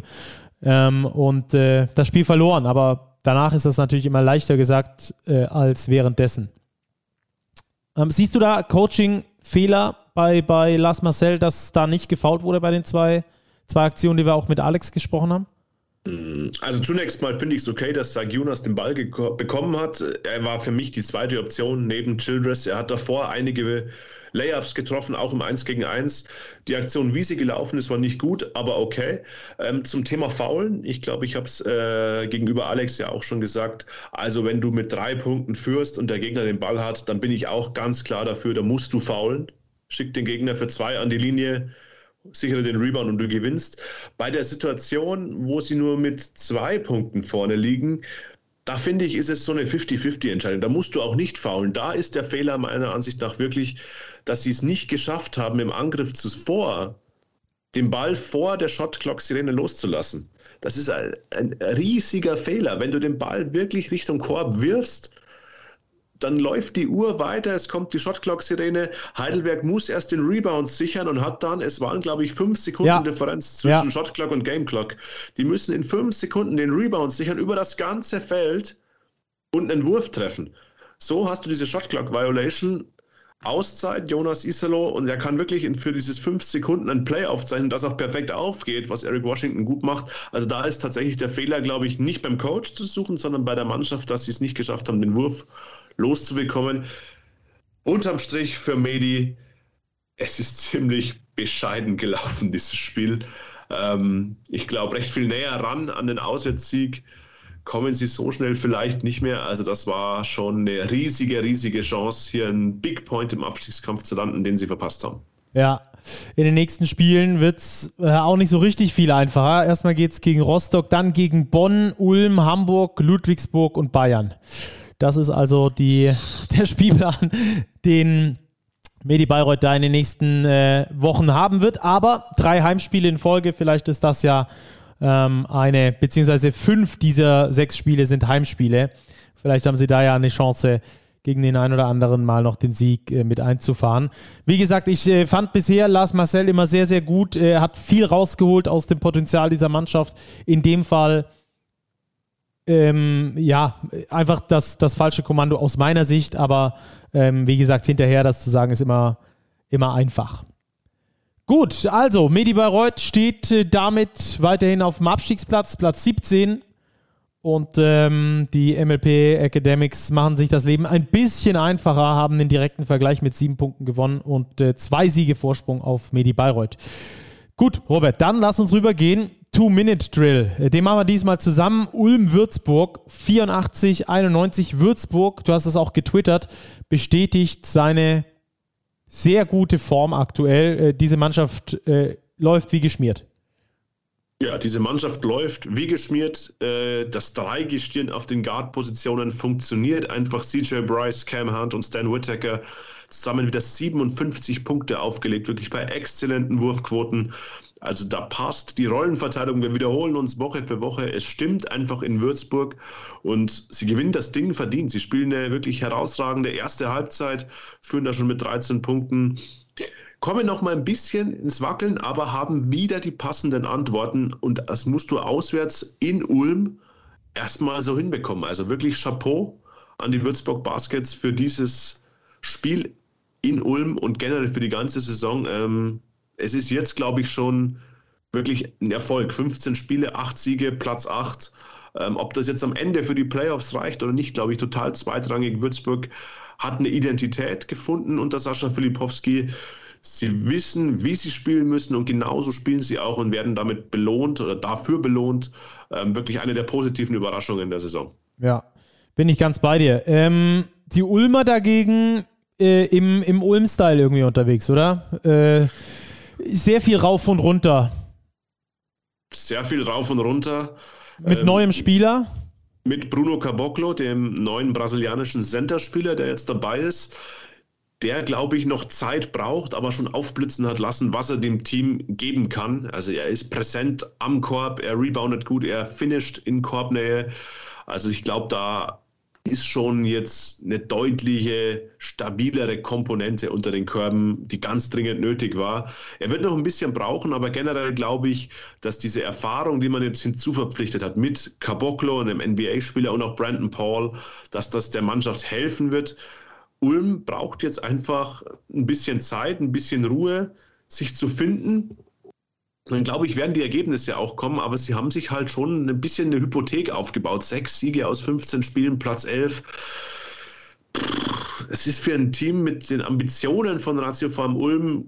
ähm, und äh, das Spiel verloren. Aber danach ist das natürlich immer leichter gesagt äh, als währenddessen. Ähm, siehst du da Coaching-Fehler bei, bei Las Marcel, dass da nicht gefault wurde bei den zwei, zwei Aktionen, die wir auch mit Alex gesprochen haben? Also zunächst mal finde ich es okay, dass Sagiunas den Ball bekommen hat. Er war für mich die zweite Option neben Childress. Er hat davor einige Layups getroffen, auch im 1 gegen 1. Die Aktion, wie sie gelaufen ist, war nicht gut, aber okay. Ähm, zum Thema Faulen, ich glaube, ich habe es äh, gegenüber Alex ja auch schon gesagt. Also wenn du mit drei Punkten führst und der Gegner den Ball hat, dann bin ich auch ganz klar dafür, da musst du faulen. Schick den Gegner für zwei an die Linie sichere den Rebound und du gewinnst. Bei der Situation, wo sie nur mit zwei Punkten vorne liegen, da finde ich, ist es so eine 50-50-Entscheidung. Da musst du auch nicht faulen. Da ist der Fehler meiner Ansicht nach wirklich, dass sie es nicht geschafft haben, im Angriff zuvor den Ball vor der Shot-Clock-Sirene loszulassen. Das ist ein, ein riesiger Fehler. Wenn du den Ball wirklich Richtung Korb wirfst, dann läuft die Uhr weiter, es kommt die Shotclock-Sirene. Heidelberg muss erst den Rebound sichern und hat dann, es waren glaube ich fünf Sekunden ja. Differenz zwischen ja. Shotclock und Gameclock. Die müssen in fünf Sekunden den Rebound sichern über das ganze Feld und einen Wurf treffen. So hast du diese Shotclock-Violation. Auszeit, Jonas Isalo, und er kann wirklich für dieses fünf Sekunden ein Play aufzeichnen, das auch perfekt aufgeht, was Eric Washington gut macht. Also da ist tatsächlich der Fehler, glaube ich, nicht beim Coach zu suchen, sondern bei der Mannschaft, dass sie es nicht geschafft haben, den Wurf loszubekommen. Unterm Strich für Medi, es ist ziemlich bescheiden gelaufen, dieses Spiel. Ähm, ich glaube, recht viel näher ran an den Auswärtssieg kommen sie so schnell vielleicht nicht mehr. Also das war schon eine riesige, riesige Chance, hier einen Big Point im Abstiegskampf zu landen, den sie verpasst haben. Ja, in den nächsten Spielen wird es äh, auch nicht so richtig viel einfacher. Erstmal geht es gegen Rostock, dann gegen Bonn, Ulm, Hamburg, Ludwigsburg und Bayern. Das ist also die, der Spielplan, den Medi Bayreuth da in den nächsten äh, Wochen haben wird. Aber drei Heimspiele in Folge, vielleicht ist das ja ähm, eine, beziehungsweise fünf dieser sechs Spiele sind Heimspiele. Vielleicht haben sie da ja eine Chance, gegen den einen oder anderen mal noch den Sieg äh, mit einzufahren. Wie gesagt, ich äh, fand bisher Lars Marcel immer sehr, sehr gut. Er hat viel rausgeholt aus dem Potenzial dieser Mannschaft. In dem Fall ähm, ja, einfach das, das falsche Kommando aus meiner Sicht, aber ähm, wie gesagt, hinterher das zu sagen, ist immer, immer einfach. Gut, also Medi Bayreuth steht äh, damit weiterhin auf dem Abstiegsplatz, Platz 17. Und ähm, die MLP Academics machen sich das Leben ein bisschen einfacher, haben den direkten Vergleich mit sieben Punkten gewonnen und äh, zwei Siege Vorsprung auf Medi Bayreuth. Gut, Robert, dann lass uns rübergehen. Two-Minute-Drill. Äh, den machen wir diesmal zusammen. Ulm-Würzburg, 84, 91. Würzburg, du hast es auch getwittert, bestätigt seine sehr gute Form aktuell. Äh, diese Mannschaft äh, läuft wie geschmiert. Ja, diese Mannschaft läuft wie geschmiert. Das Dreigestirn auf den Guard-Positionen funktioniert einfach. CJ Bryce, Cam Hunt und Stan Whittaker zusammen wieder 57 Punkte aufgelegt, wirklich bei exzellenten Wurfquoten. Also da passt die Rollenverteilung. Wir wiederholen uns Woche für Woche. Es stimmt einfach in Würzburg und sie gewinnen das Ding verdient. Sie spielen eine wirklich herausragende erste Halbzeit, führen da schon mit 13 Punkten kommen noch mal ein bisschen ins Wackeln, aber haben wieder die passenden Antworten und das musst du auswärts in Ulm erstmal so hinbekommen. Also wirklich Chapeau an die Würzburg Baskets für dieses Spiel in Ulm und generell für die ganze Saison. Ähm, es ist jetzt, glaube ich, schon wirklich ein Erfolg. 15 Spiele, 8 Siege, Platz 8. Ähm, ob das jetzt am Ende für die Playoffs reicht oder nicht, glaube ich, total zweitrangig. Würzburg hat eine Identität gefunden unter Sascha Filipowski. Sie wissen, wie sie spielen müssen und genauso spielen sie auch und werden damit belohnt oder dafür belohnt. Ähm, wirklich eine der positiven Überraschungen der Saison. Ja, bin ich ganz bei dir. Ähm, die Ulmer dagegen äh, im, im Ulm-Style irgendwie unterwegs, oder? Äh, sehr viel rauf und runter. Sehr viel rauf und runter. Mit ähm, neuem Spieler? Mit Bruno Caboclo, dem neuen brasilianischen Centerspieler, der jetzt dabei ist. Der, glaube ich, noch Zeit braucht, aber schon aufblitzen hat lassen, was er dem Team geben kann. Also er ist präsent am Korb, er reboundet gut, er finisht in Korbnähe. Also ich glaube, da ist schon jetzt eine deutliche, stabilere Komponente unter den Körben, die ganz dringend nötig war. Er wird noch ein bisschen brauchen, aber generell glaube ich, dass diese Erfahrung, die man jetzt hinzuverpflichtet hat mit Caboclo, einem NBA-Spieler und auch Brandon Paul, dass das der Mannschaft helfen wird. Ulm braucht jetzt einfach ein bisschen Zeit, ein bisschen Ruhe, sich zu finden dann glaube ich, werden die Ergebnisse auch kommen, aber sie haben sich halt schon ein bisschen eine Hypothek aufgebaut. Sechs Siege aus 15 Spielen, Platz 11. Es ist für ein Team mit den Ambitionen von Ratio Farm Ulm,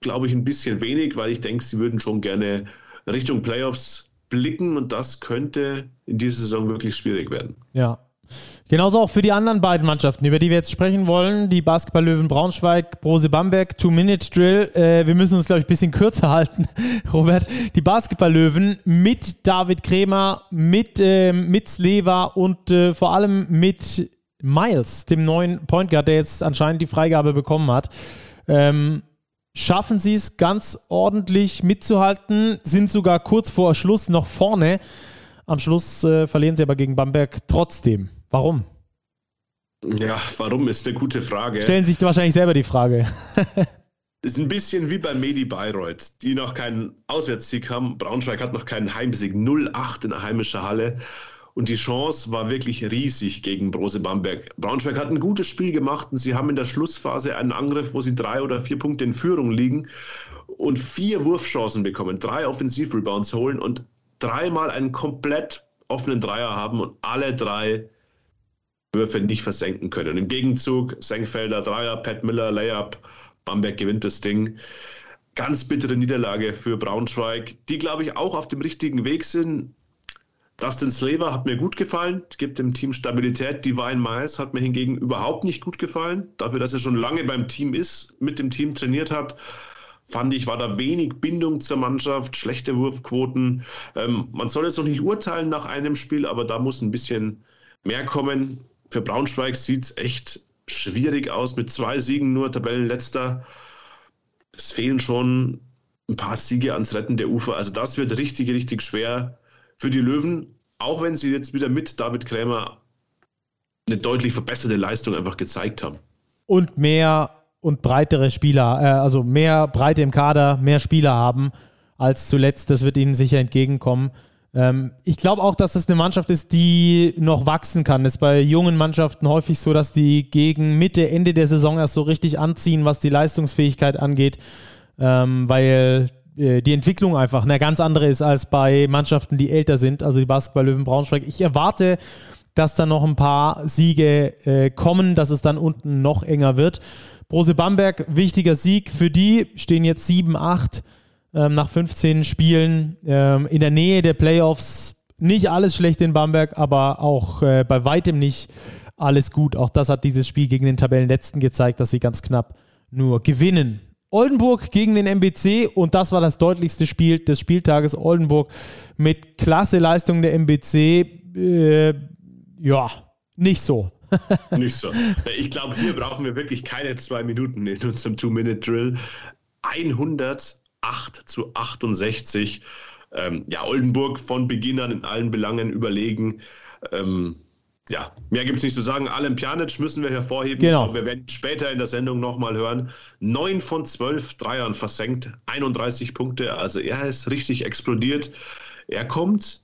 glaube ich, ein bisschen wenig, weil ich denke, sie würden schon gerne Richtung Playoffs blicken und das könnte in dieser Saison wirklich schwierig werden. Ja, Genauso auch für die anderen beiden Mannschaften, über die wir jetzt sprechen wollen. Die Basketball-Löwen Braunschweig, Brose Bamberg, Two-Minute-Drill. Äh, wir müssen uns, glaube ich, ein bisschen kürzer halten, Robert. Die Basketball-Löwen mit David Kremer, mit, äh, mit Sleva und äh, vor allem mit Miles, dem neuen Point Guard, der jetzt anscheinend die Freigabe bekommen hat. Ähm, schaffen sie es ganz ordentlich mitzuhalten, sind sogar kurz vor Schluss noch vorne. Am Schluss äh, verlieren sie aber gegen Bamberg trotzdem. Warum? Ja, warum ist eine gute Frage. Stellen sich wahrscheinlich selber die Frage. ist ein bisschen wie bei Medi Bayreuth, die noch keinen Auswärtssieg haben. Braunschweig hat noch keinen Heimsieg. 0-8 in der heimischen Halle. Und die Chance war wirklich riesig gegen Brose Bamberg. Braunschweig hat ein gutes Spiel gemacht und sie haben in der Schlussphase einen Angriff, wo sie drei oder vier Punkte in Führung liegen und vier Wurfchancen bekommen, drei Offensivrebounds holen und dreimal einen komplett offenen Dreier haben und alle drei Würfe nicht versenken können. Im Gegenzug Senkfelder Dreier, Pat Miller Layup, Bamberg gewinnt das Ding. Ganz bittere Niederlage für Braunschweig, die glaube ich auch auf dem richtigen Weg sind. Dustin Slaver hat mir gut gefallen, gibt dem Team Stabilität. Divine Miles hat mir hingegen überhaupt nicht gut gefallen. Dafür, dass er schon lange beim Team ist, mit dem Team trainiert hat, fand ich, war da wenig Bindung zur Mannschaft, schlechte Wurfquoten. Ähm, man soll jetzt noch nicht urteilen nach einem Spiel, aber da muss ein bisschen mehr kommen. Für Braunschweig sieht es echt schwierig aus mit zwei Siegen nur, Tabellenletzter. Es fehlen schon ein paar Siege ans Retten der Ufer. Also das wird richtig, richtig schwer für die Löwen, auch wenn sie jetzt wieder mit David Krämer eine deutlich verbesserte Leistung einfach gezeigt haben. Und mehr und breitere Spieler, äh, also mehr Breite im Kader, mehr Spieler haben als zuletzt. Das wird ihnen sicher entgegenkommen. Ähm, ich glaube auch, dass das eine Mannschaft ist, die noch wachsen kann. Es ist bei jungen Mannschaften häufig so, dass die gegen Mitte, Ende der Saison erst so richtig anziehen, was die Leistungsfähigkeit angeht, ähm, weil äh, die Entwicklung einfach eine ganz andere ist als bei Mannschaften, die älter sind, also die Basketball-Löwen Braunschweig. Ich erwarte, dass da noch ein paar Siege äh, kommen, dass es dann unten noch enger wird. Brose Bamberg, wichtiger Sieg für die, stehen jetzt 7-8 ähm, nach 15 Spielen ähm, in der Nähe der Playoffs. Nicht alles schlecht in Bamberg, aber auch äh, bei weitem nicht alles gut. Auch das hat dieses Spiel gegen den Tabellenletzten gezeigt, dass sie ganz knapp nur gewinnen. Oldenburg gegen den MBC und das war das deutlichste Spiel des Spieltages. Oldenburg mit klasse Leistung der MBC. Äh, ja, nicht so. nicht so. Ich glaube, hier brauchen wir wirklich keine zwei Minuten in unserem Two-Minute-Drill. 108 zu 68. Ähm, ja, Oldenburg von Beginn an in allen Belangen überlegen. Ähm, ja, mehr gibt es nicht zu sagen. Alem Pjanic müssen wir hervorheben. Genau. wir werden später in der Sendung nochmal hören. Neun von zwölf Dreiern versenkt, 31 Punkte. Also er ist richtig explodiert. Er kommt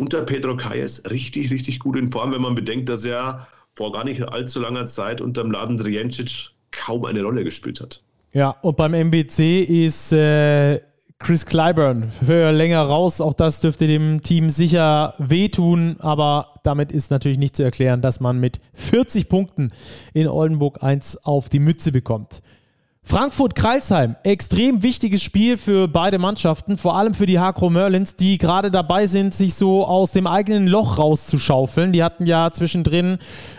unter Pedro Calles richtig, richtig gut in Form, wenn man bedenkt, dass er vor gar nicht allzu langer Zeit unter dem Laden Driencic kaum eine Rolle gespielt hat. Ja, und beim MBC ist äh, Chris Clyburn für länger raus. Auch das dürfte dem Team sicher wehtun, aber damit ist natürlich nicht zu erklären, dass man mit 40 Punkten in Oldenburg 1 auf die Mütze bekommt. Frankfurt-Kreilsheim, extrem wichtiges Spiel für beide Mannschaften, vor allem für die Hakro Merlins, die gerade dabei sind, sich so aus dem eigenen Loch rauszuschaufeln. Die hatten ja zwischendrin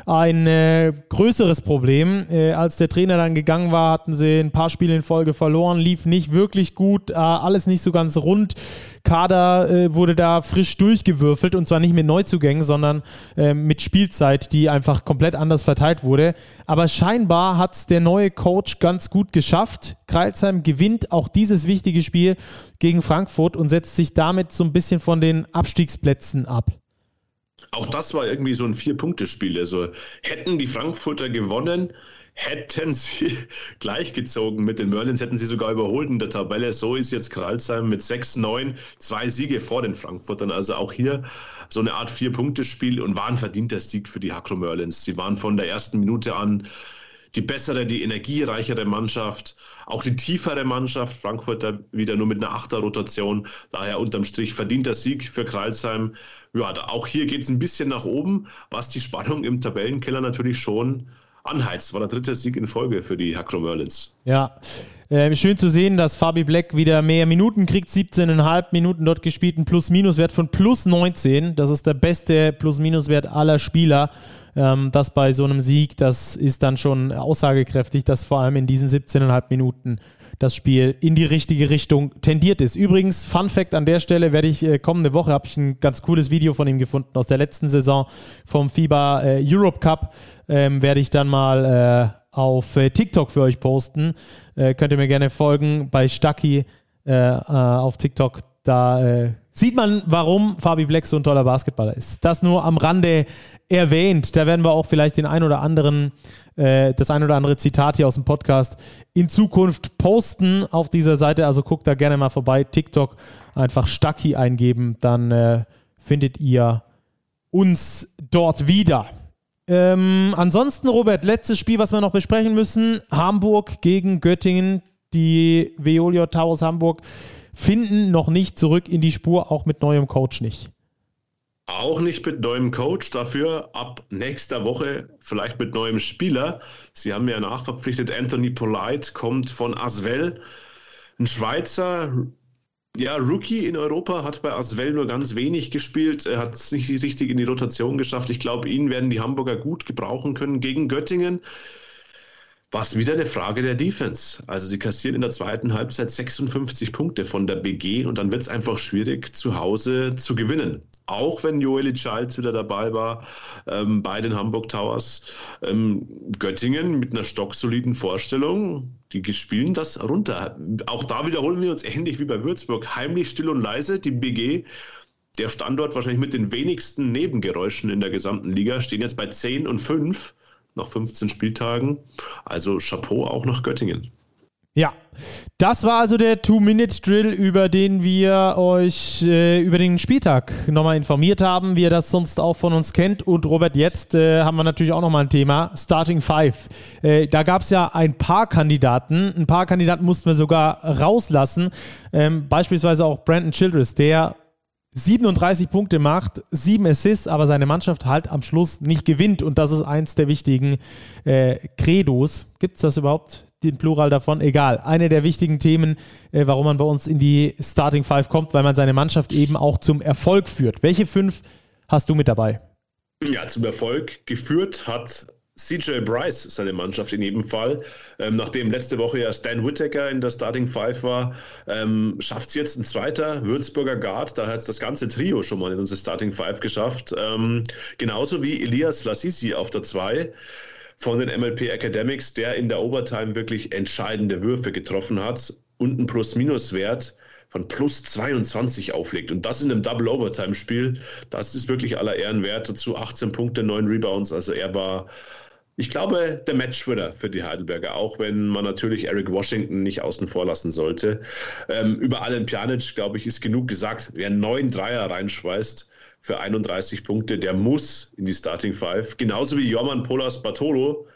ein äh, größeres Problem. Äh, als der Trainer dann gegangen war, hatten sie ein paar Spiele in Folge verloren, lief nicht wirklich gut, äh, alles nicht so ganz rund. Kader äh, wurde da frisch durchgewürfelt und zwar nicht mit Neuzugängen, sondern äh, mit Spielzeit, die einfach komplett anders verteilt wurde. Aber scheinbar hat es der neue Coach ganz gut geschafft. Kreilsheim gewinnt auch dieses wichtige Spiel gegen Frankfurt und setzt sich damit so ein bisschen von den Abstiegsplätzen ab. Auch das war irgendwie so ein Vier-Punkte-Spiel. Also hätten die Frankfurter gewonnen, hätten sie gleichgezogen mit den Merlins, hätten sie sogar überholt in der Tabelle. So ist jetzt Kralsheim mit 6-9, zwei Siege vor den Frankfurtern. Also auch hier so eine Art Vier-Punkte-Spiel und war ein verdienter Sieg für die Hacklo Merlins. Sie waren von der ersten Minute an die bessere, die energiereichere Mannschaft, auch die tiefere Mannschaft. Frankfurter wieder nur mit einer Achter-Rotation. Daher unterm Strich verdienter Sieg für Kralsheim. Ja, auch hier geht es ein bisschen nach oben, was die Spannung im Tabellenkeller natürlich schon anheizt. War der dritte Sieg in Folge für die Hackro Merlins. Ja, äh, schön zu sehen, dass Fabi Black wieder mehr Minuten kriegt. 17,5 Minuten dort gespielt, ein Plus-Minus-Wert von plus 19. Das ist der beste Plus-Minus-Wert aller Spieler. Ähm, das bei so einem Sieg, das ist dann schon aussagekräftig, dass vor allem in diesen 17,5 Minuten das Spiel in die richtige Richtung tendiert ist. Übrigens, Fun Fact an der Stelle werde ich äh, kommende Woche habe ich ein ganz cooles Video von ihm gefunden aus der letzten Saison vom FIBA äh, Europe Cup. Ähm, werde ich dann mal äh, auf äh, TikTok für euch posten. Äh, könnt ihr mir gerne folgen bei Stucky äh, auf TikTok. Da sieht man, warum Fabi Black so ein toller Basketballer ist. Das nur am Rande erwähnt. Da werden wir auch vielleicht den ein oder anderen, äh, das ein oder andere Zitat hier aus dem Podcast in Zukunft posten auf dieser Seite. Also guckt da gerne mal vorbei. TikTok einfach Stucky eingeben, dann äh, findet ihr uns dort wieder. Ähm, ansonsten, Robert, letztes Spiel, was wir noch besprechen müssen: Hamburg gegen Göttingen. Die Veolia Towers Hamburg finden noch nicht zurück in die Spur, auch mit neuem Coach nicht. Auch nicht mit neuem Coach, dafür ab nächster Woche vielleicht mit neuem Spieler. Sie haben ja nachverpflichtet, Anthony Polite kommt von Aswell, ein Schweizer, ja, Rookie in Europa, hat bei Aswell nur ganz wenig gespielt, er hat es nicht richtig in die Rotation geschafft. Ich glaube, ihn werden die Hamburger gut gebrauchen können gegen Göttingen. Was wieder eine Frage der Defense. Also sie kassieren in der zweiten Halbzeit 56 Punkte von der BG und dann wird es einfach schwierig, zu Hause zu gewinnen. Auch wenn Joeli Childs wieder dabei war ähm, bei den Hamburg Towers. Ähm, Göttingen mit einer stocksoliden Vorstellung, die spielen das runter. Auch da wiederholen wir uns ähnlich wie bei Würzburg. Heimlich, still und leise. Die BG der Standort wahrscheinlich mit den wenigsten Nebengeräuschen in der gesamten Liga, stehen jetzt bei 10 und 5 nach 15 Spieltagen. Also Chapeau auch nach Göttingen. Ja, das war also der Two-Minute-Drill, über den wir euch äh, über den Spieltag nochmal informiert haben, wie ihr das sonst auch von uns kennt. Und Robert, jetzt äh, haben wir natürlich auch nochmal ein Thema, Starting Five. Äh, da gab es ja ein paar Kandidaten, ein paar Kandidaten mussten wir sogar rauslassen, ähm, beispielsweise auch Brandon Childress, der 37 Punkte macht, 7 Assists, aber seine Mannschaft halt am Schluss nicht gewinnt. Und das ist eins der wichtigen äh, Credos. Gibt es das überhaupt? Den Plural davon? Egal. Eine der wichtigen Themen, äh, warum man bei uns in die Starting Five kommt, weil man seine Mannschaft eben auch zum Erfolg führt. Welche fünf hast du mit dabei? Ja, zum Erfolg geführt hat CJ Bryce seine Mannschaft in jedem Fall. Ähm, nachdem letzte Woche ja Stan Whittaker in der Starting Five war, ähm, schafft es jetzt ein zweiter Würzburger Guard. Da hat es das ganze Trio schon mal in unsere Starting Five geschafft. Ähm, genauso wie Elias Lassisi auf der 2 von den MLP Academics, der in der Overtime wirklich entscheidende Würfe getroffen hat und einen Plus-Minus-Wert von plus 22 auflegt. Und das in einem Double-Overtime-Spiel, das ist wirklich aller Ehren wert. Dazu 18 Punkte, 9 Rebounds. Also er war ich glaube, der Matchwinner für die Heidelberger, auch wenn man natürlich Eric Washington nicht außen vor lassen sollte. Ähm, über Alan Pjanic, glaube ich, ist genug gesagt. Wer neun Dreier reinschweißt für 31 Punkte, der muss in die Starting Five. Genauso wie Jorman Polas Bartolo,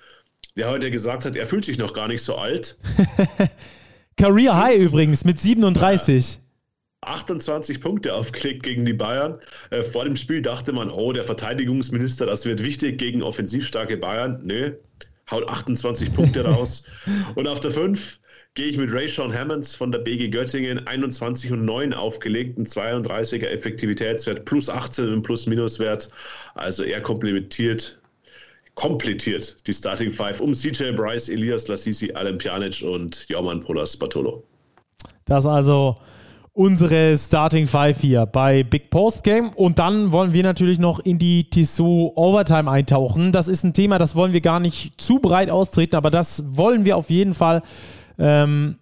der heute gesagt hat, er fühlt sich noch gar nicht so alt. Career High übrigens mit 37. 28 Punkte aufgelegt gegen die Bayern. Äh, vor dem Spiel dachte man, oh, der Verteidigungsminister, das wird wichtig gegen offensivstarke Bayern. Nö, haut 28 Punkte raus. Und auf der 5 gehe ich mit Ray Sean Hammonds von der BG Göttingen 21 und 9 aufgelegt, ein 32er Effektivitätswert plus 18 im Plus-Minus-Wert. Also er komplementiert komplettiert die Starting Five um CJ Bryce, Elias Lassisi, Alan Pjanic und Jorman Polas Bartolo. Das also unsere Starting Five hier bei Big Post Game. Und dann wollen wir natürlich noch in die Tissot Overtime eintauchen. Das ist ein Thema, das wollen wir gar nicht zu breit austreten, aber das wollen wir auf jeden Fall, ähm,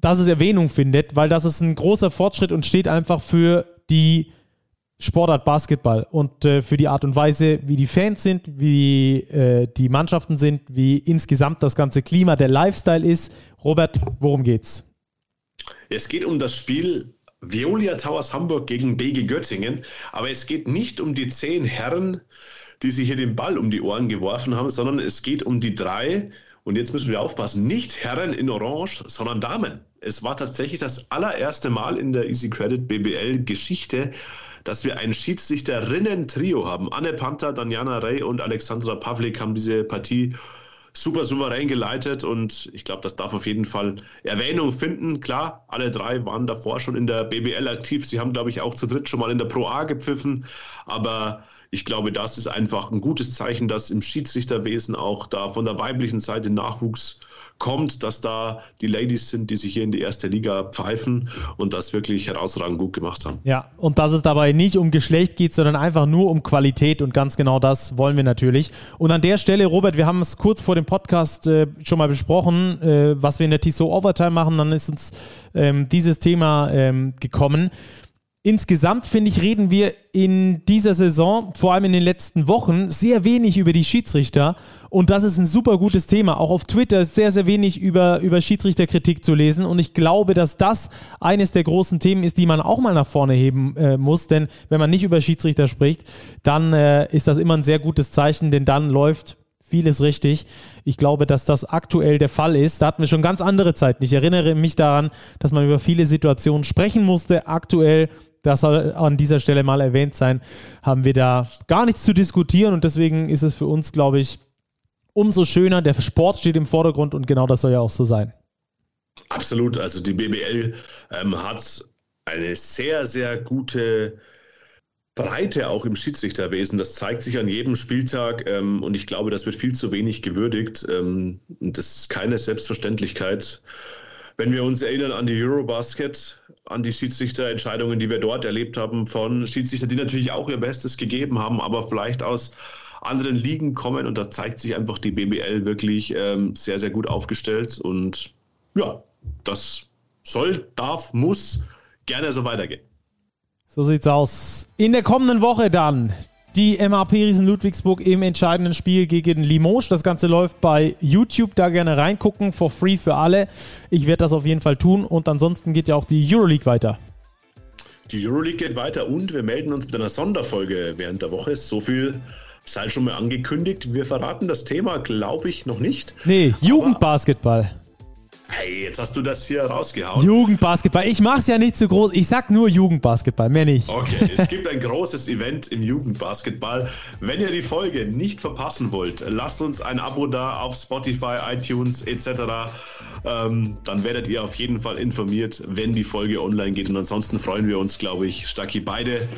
dass es Erwähnung findet, weil das ist ein großer Fortschritt und steht einfach für die Sportart Basketball und äh, für die Art und Weise, wie die Fans sind, wie äh, die Mannschaften sind, wie insgesamt das ganze Klima, der Lifestyle ist. Robert, worum geht's? Es geht um das Spiel Veolia Towers Hamburg gegen BG Göttingen, aber es geht nicht um die zehn Herren, die sich hier den Ball um die Ohren geworfen haben, sondern es geht um die drei, und jetzt müssen wir aufpassen, nicht Herren in Orange, sondern Damen. Es war tatsächlich das allererste Mal in der Easy Credit BBL Geschichte, dass wir ein Schiedsrichterinnen-Trio haben. Anne Panther, Daniana Rey und Alexandra Pavlik haben diese Partie super souverän geleitet und ich glaube, das darf auf jeden Fall Erwähnung finden. Klar, alle drei waren davor schon in der BBL aktiv. Sie haben, glaube ich, auch zu dritt schon mal in der Pro A gepfiffen, aber ich glaube, das ist einfach ein gutes Zeichen, dass im Schiedsrichterwesen auch da von der weiblichen Seite Nachwuchs kommt, dass da die Ladies sind, die sich hier in die erste Liga pfeifen und das wirklich herausragend gut gemacht haben. Ja, und dass es dabei nicht um Geschlecht geht, sondern einfach nur um Qualität und ganz genau das wollen wir natürlich. Und an der Stelle, Robert, wir haben es kurz vor dem Podcast äh, schon mal besprochen, äh, was wir in der Tissot Overtime machen, dann ist uns ähm, dieses Thema ähm, gekommen. Insgesamt, finde ich, reden wir in dieser Saison, vor allem in den letzten Wochen, sehr wenig über die Schiedsrichter. Und das ist ein super gutes Thema. Auch auf Twitter ist sehr, sehr wenig über, über Schiedsrichterkritik zu lesen. Und ich glaube, dass das eines der großen Themen ist, die man auch mal nach vorne heben äh, muss. Denn wenn man nicht über Schiedsrichter spricht, dann äh, ist das immer ein sehr gutes Zeichen, denn dann läuft vieles richtig. Ich glaube, dass das aktuell der Fall ist. Da hatten wir schon ganz andere Zeiten. Ich erinnere mich daran, dass man über viele Situationen sprechen musste. Aktuell das soll an dieser Stelle mal erwähnt sein, haben wir da gar nichts zu diskutieren und deswegen ist es für uns, glaube ich, umso schöner. Der Sport steht im Vordergrund und genau das soll ja auch so sein. Absolut. Also die BBL ähm, hat eine sehr, sehr gute Breite auch im Schiedsrichterwesen. Das zeigt sich an jedem Spieltag ähm, und ich glaube, das wird viel zu wenig gewürdigt. Ähm, das ist keine Selbstverständlichkeit. Wenn wir uns erinnern an die Eurobasket, an die Schiedsrichterentscheidungen, die wir dort erlebt haben, von Schiedsrichtern, die natürlich auch ihr Bestes gegeben haben, aber vielleicht aus anderen Ligen kommen. Und da zeigt sich einfach die BBL wirklich ähm, sehr, sehr gut aufgestellt. Und ja, das soll, darf, muss gerne so weitergehen. So sieht's aus. In der kommenden Woche dann die MAP Riesen Ludwigsburg im entscheidenden Spiel gegen Limoges. Das Ganze läuft bei YouTube, da gerne reingucken, for free für alle. Ich werde das auf jeden Fall tun und ansonsten geht ja auch die Euroleague weiter. Die Euroleague geht weiter und wir melden uns mit einer Sonderfolge während der Woche. So viel sei schon mal angekündigt. Wir verraten das Thema, glaube ich, noch nicht. Nee, Jugendbasketball. Hey, jetzt hast du das hier rausgehauen. Jugendbasketball. Ich mach's ja nicht zu groß. Ich sag nur Jugendbasketball, mehr nicht. Okay, es gibt ein großes Event im Jugendbasketball. Wenn ihr die Folge nicht verpassen wollt, lasst uns ein Abo da auf Spotify, iTunes etc. Ähm, dann werdet ihr auf jeden Fall informiert, wenn die Folge online geht. Und ansonsten freuen wir uns, glaube ich, Stacki, beide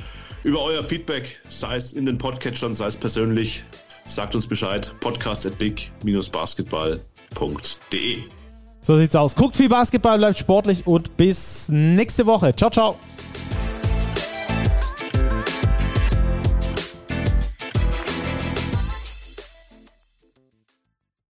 über euer Feedback, sei es in den Podcatchern, sei es persönlich. Sagt uns Bescheid. Podcast at big-basketball.de so sieht's aus. Guckt viel Basketball, bleibt sportlich und bis nächste Woche. Ciao, ciao.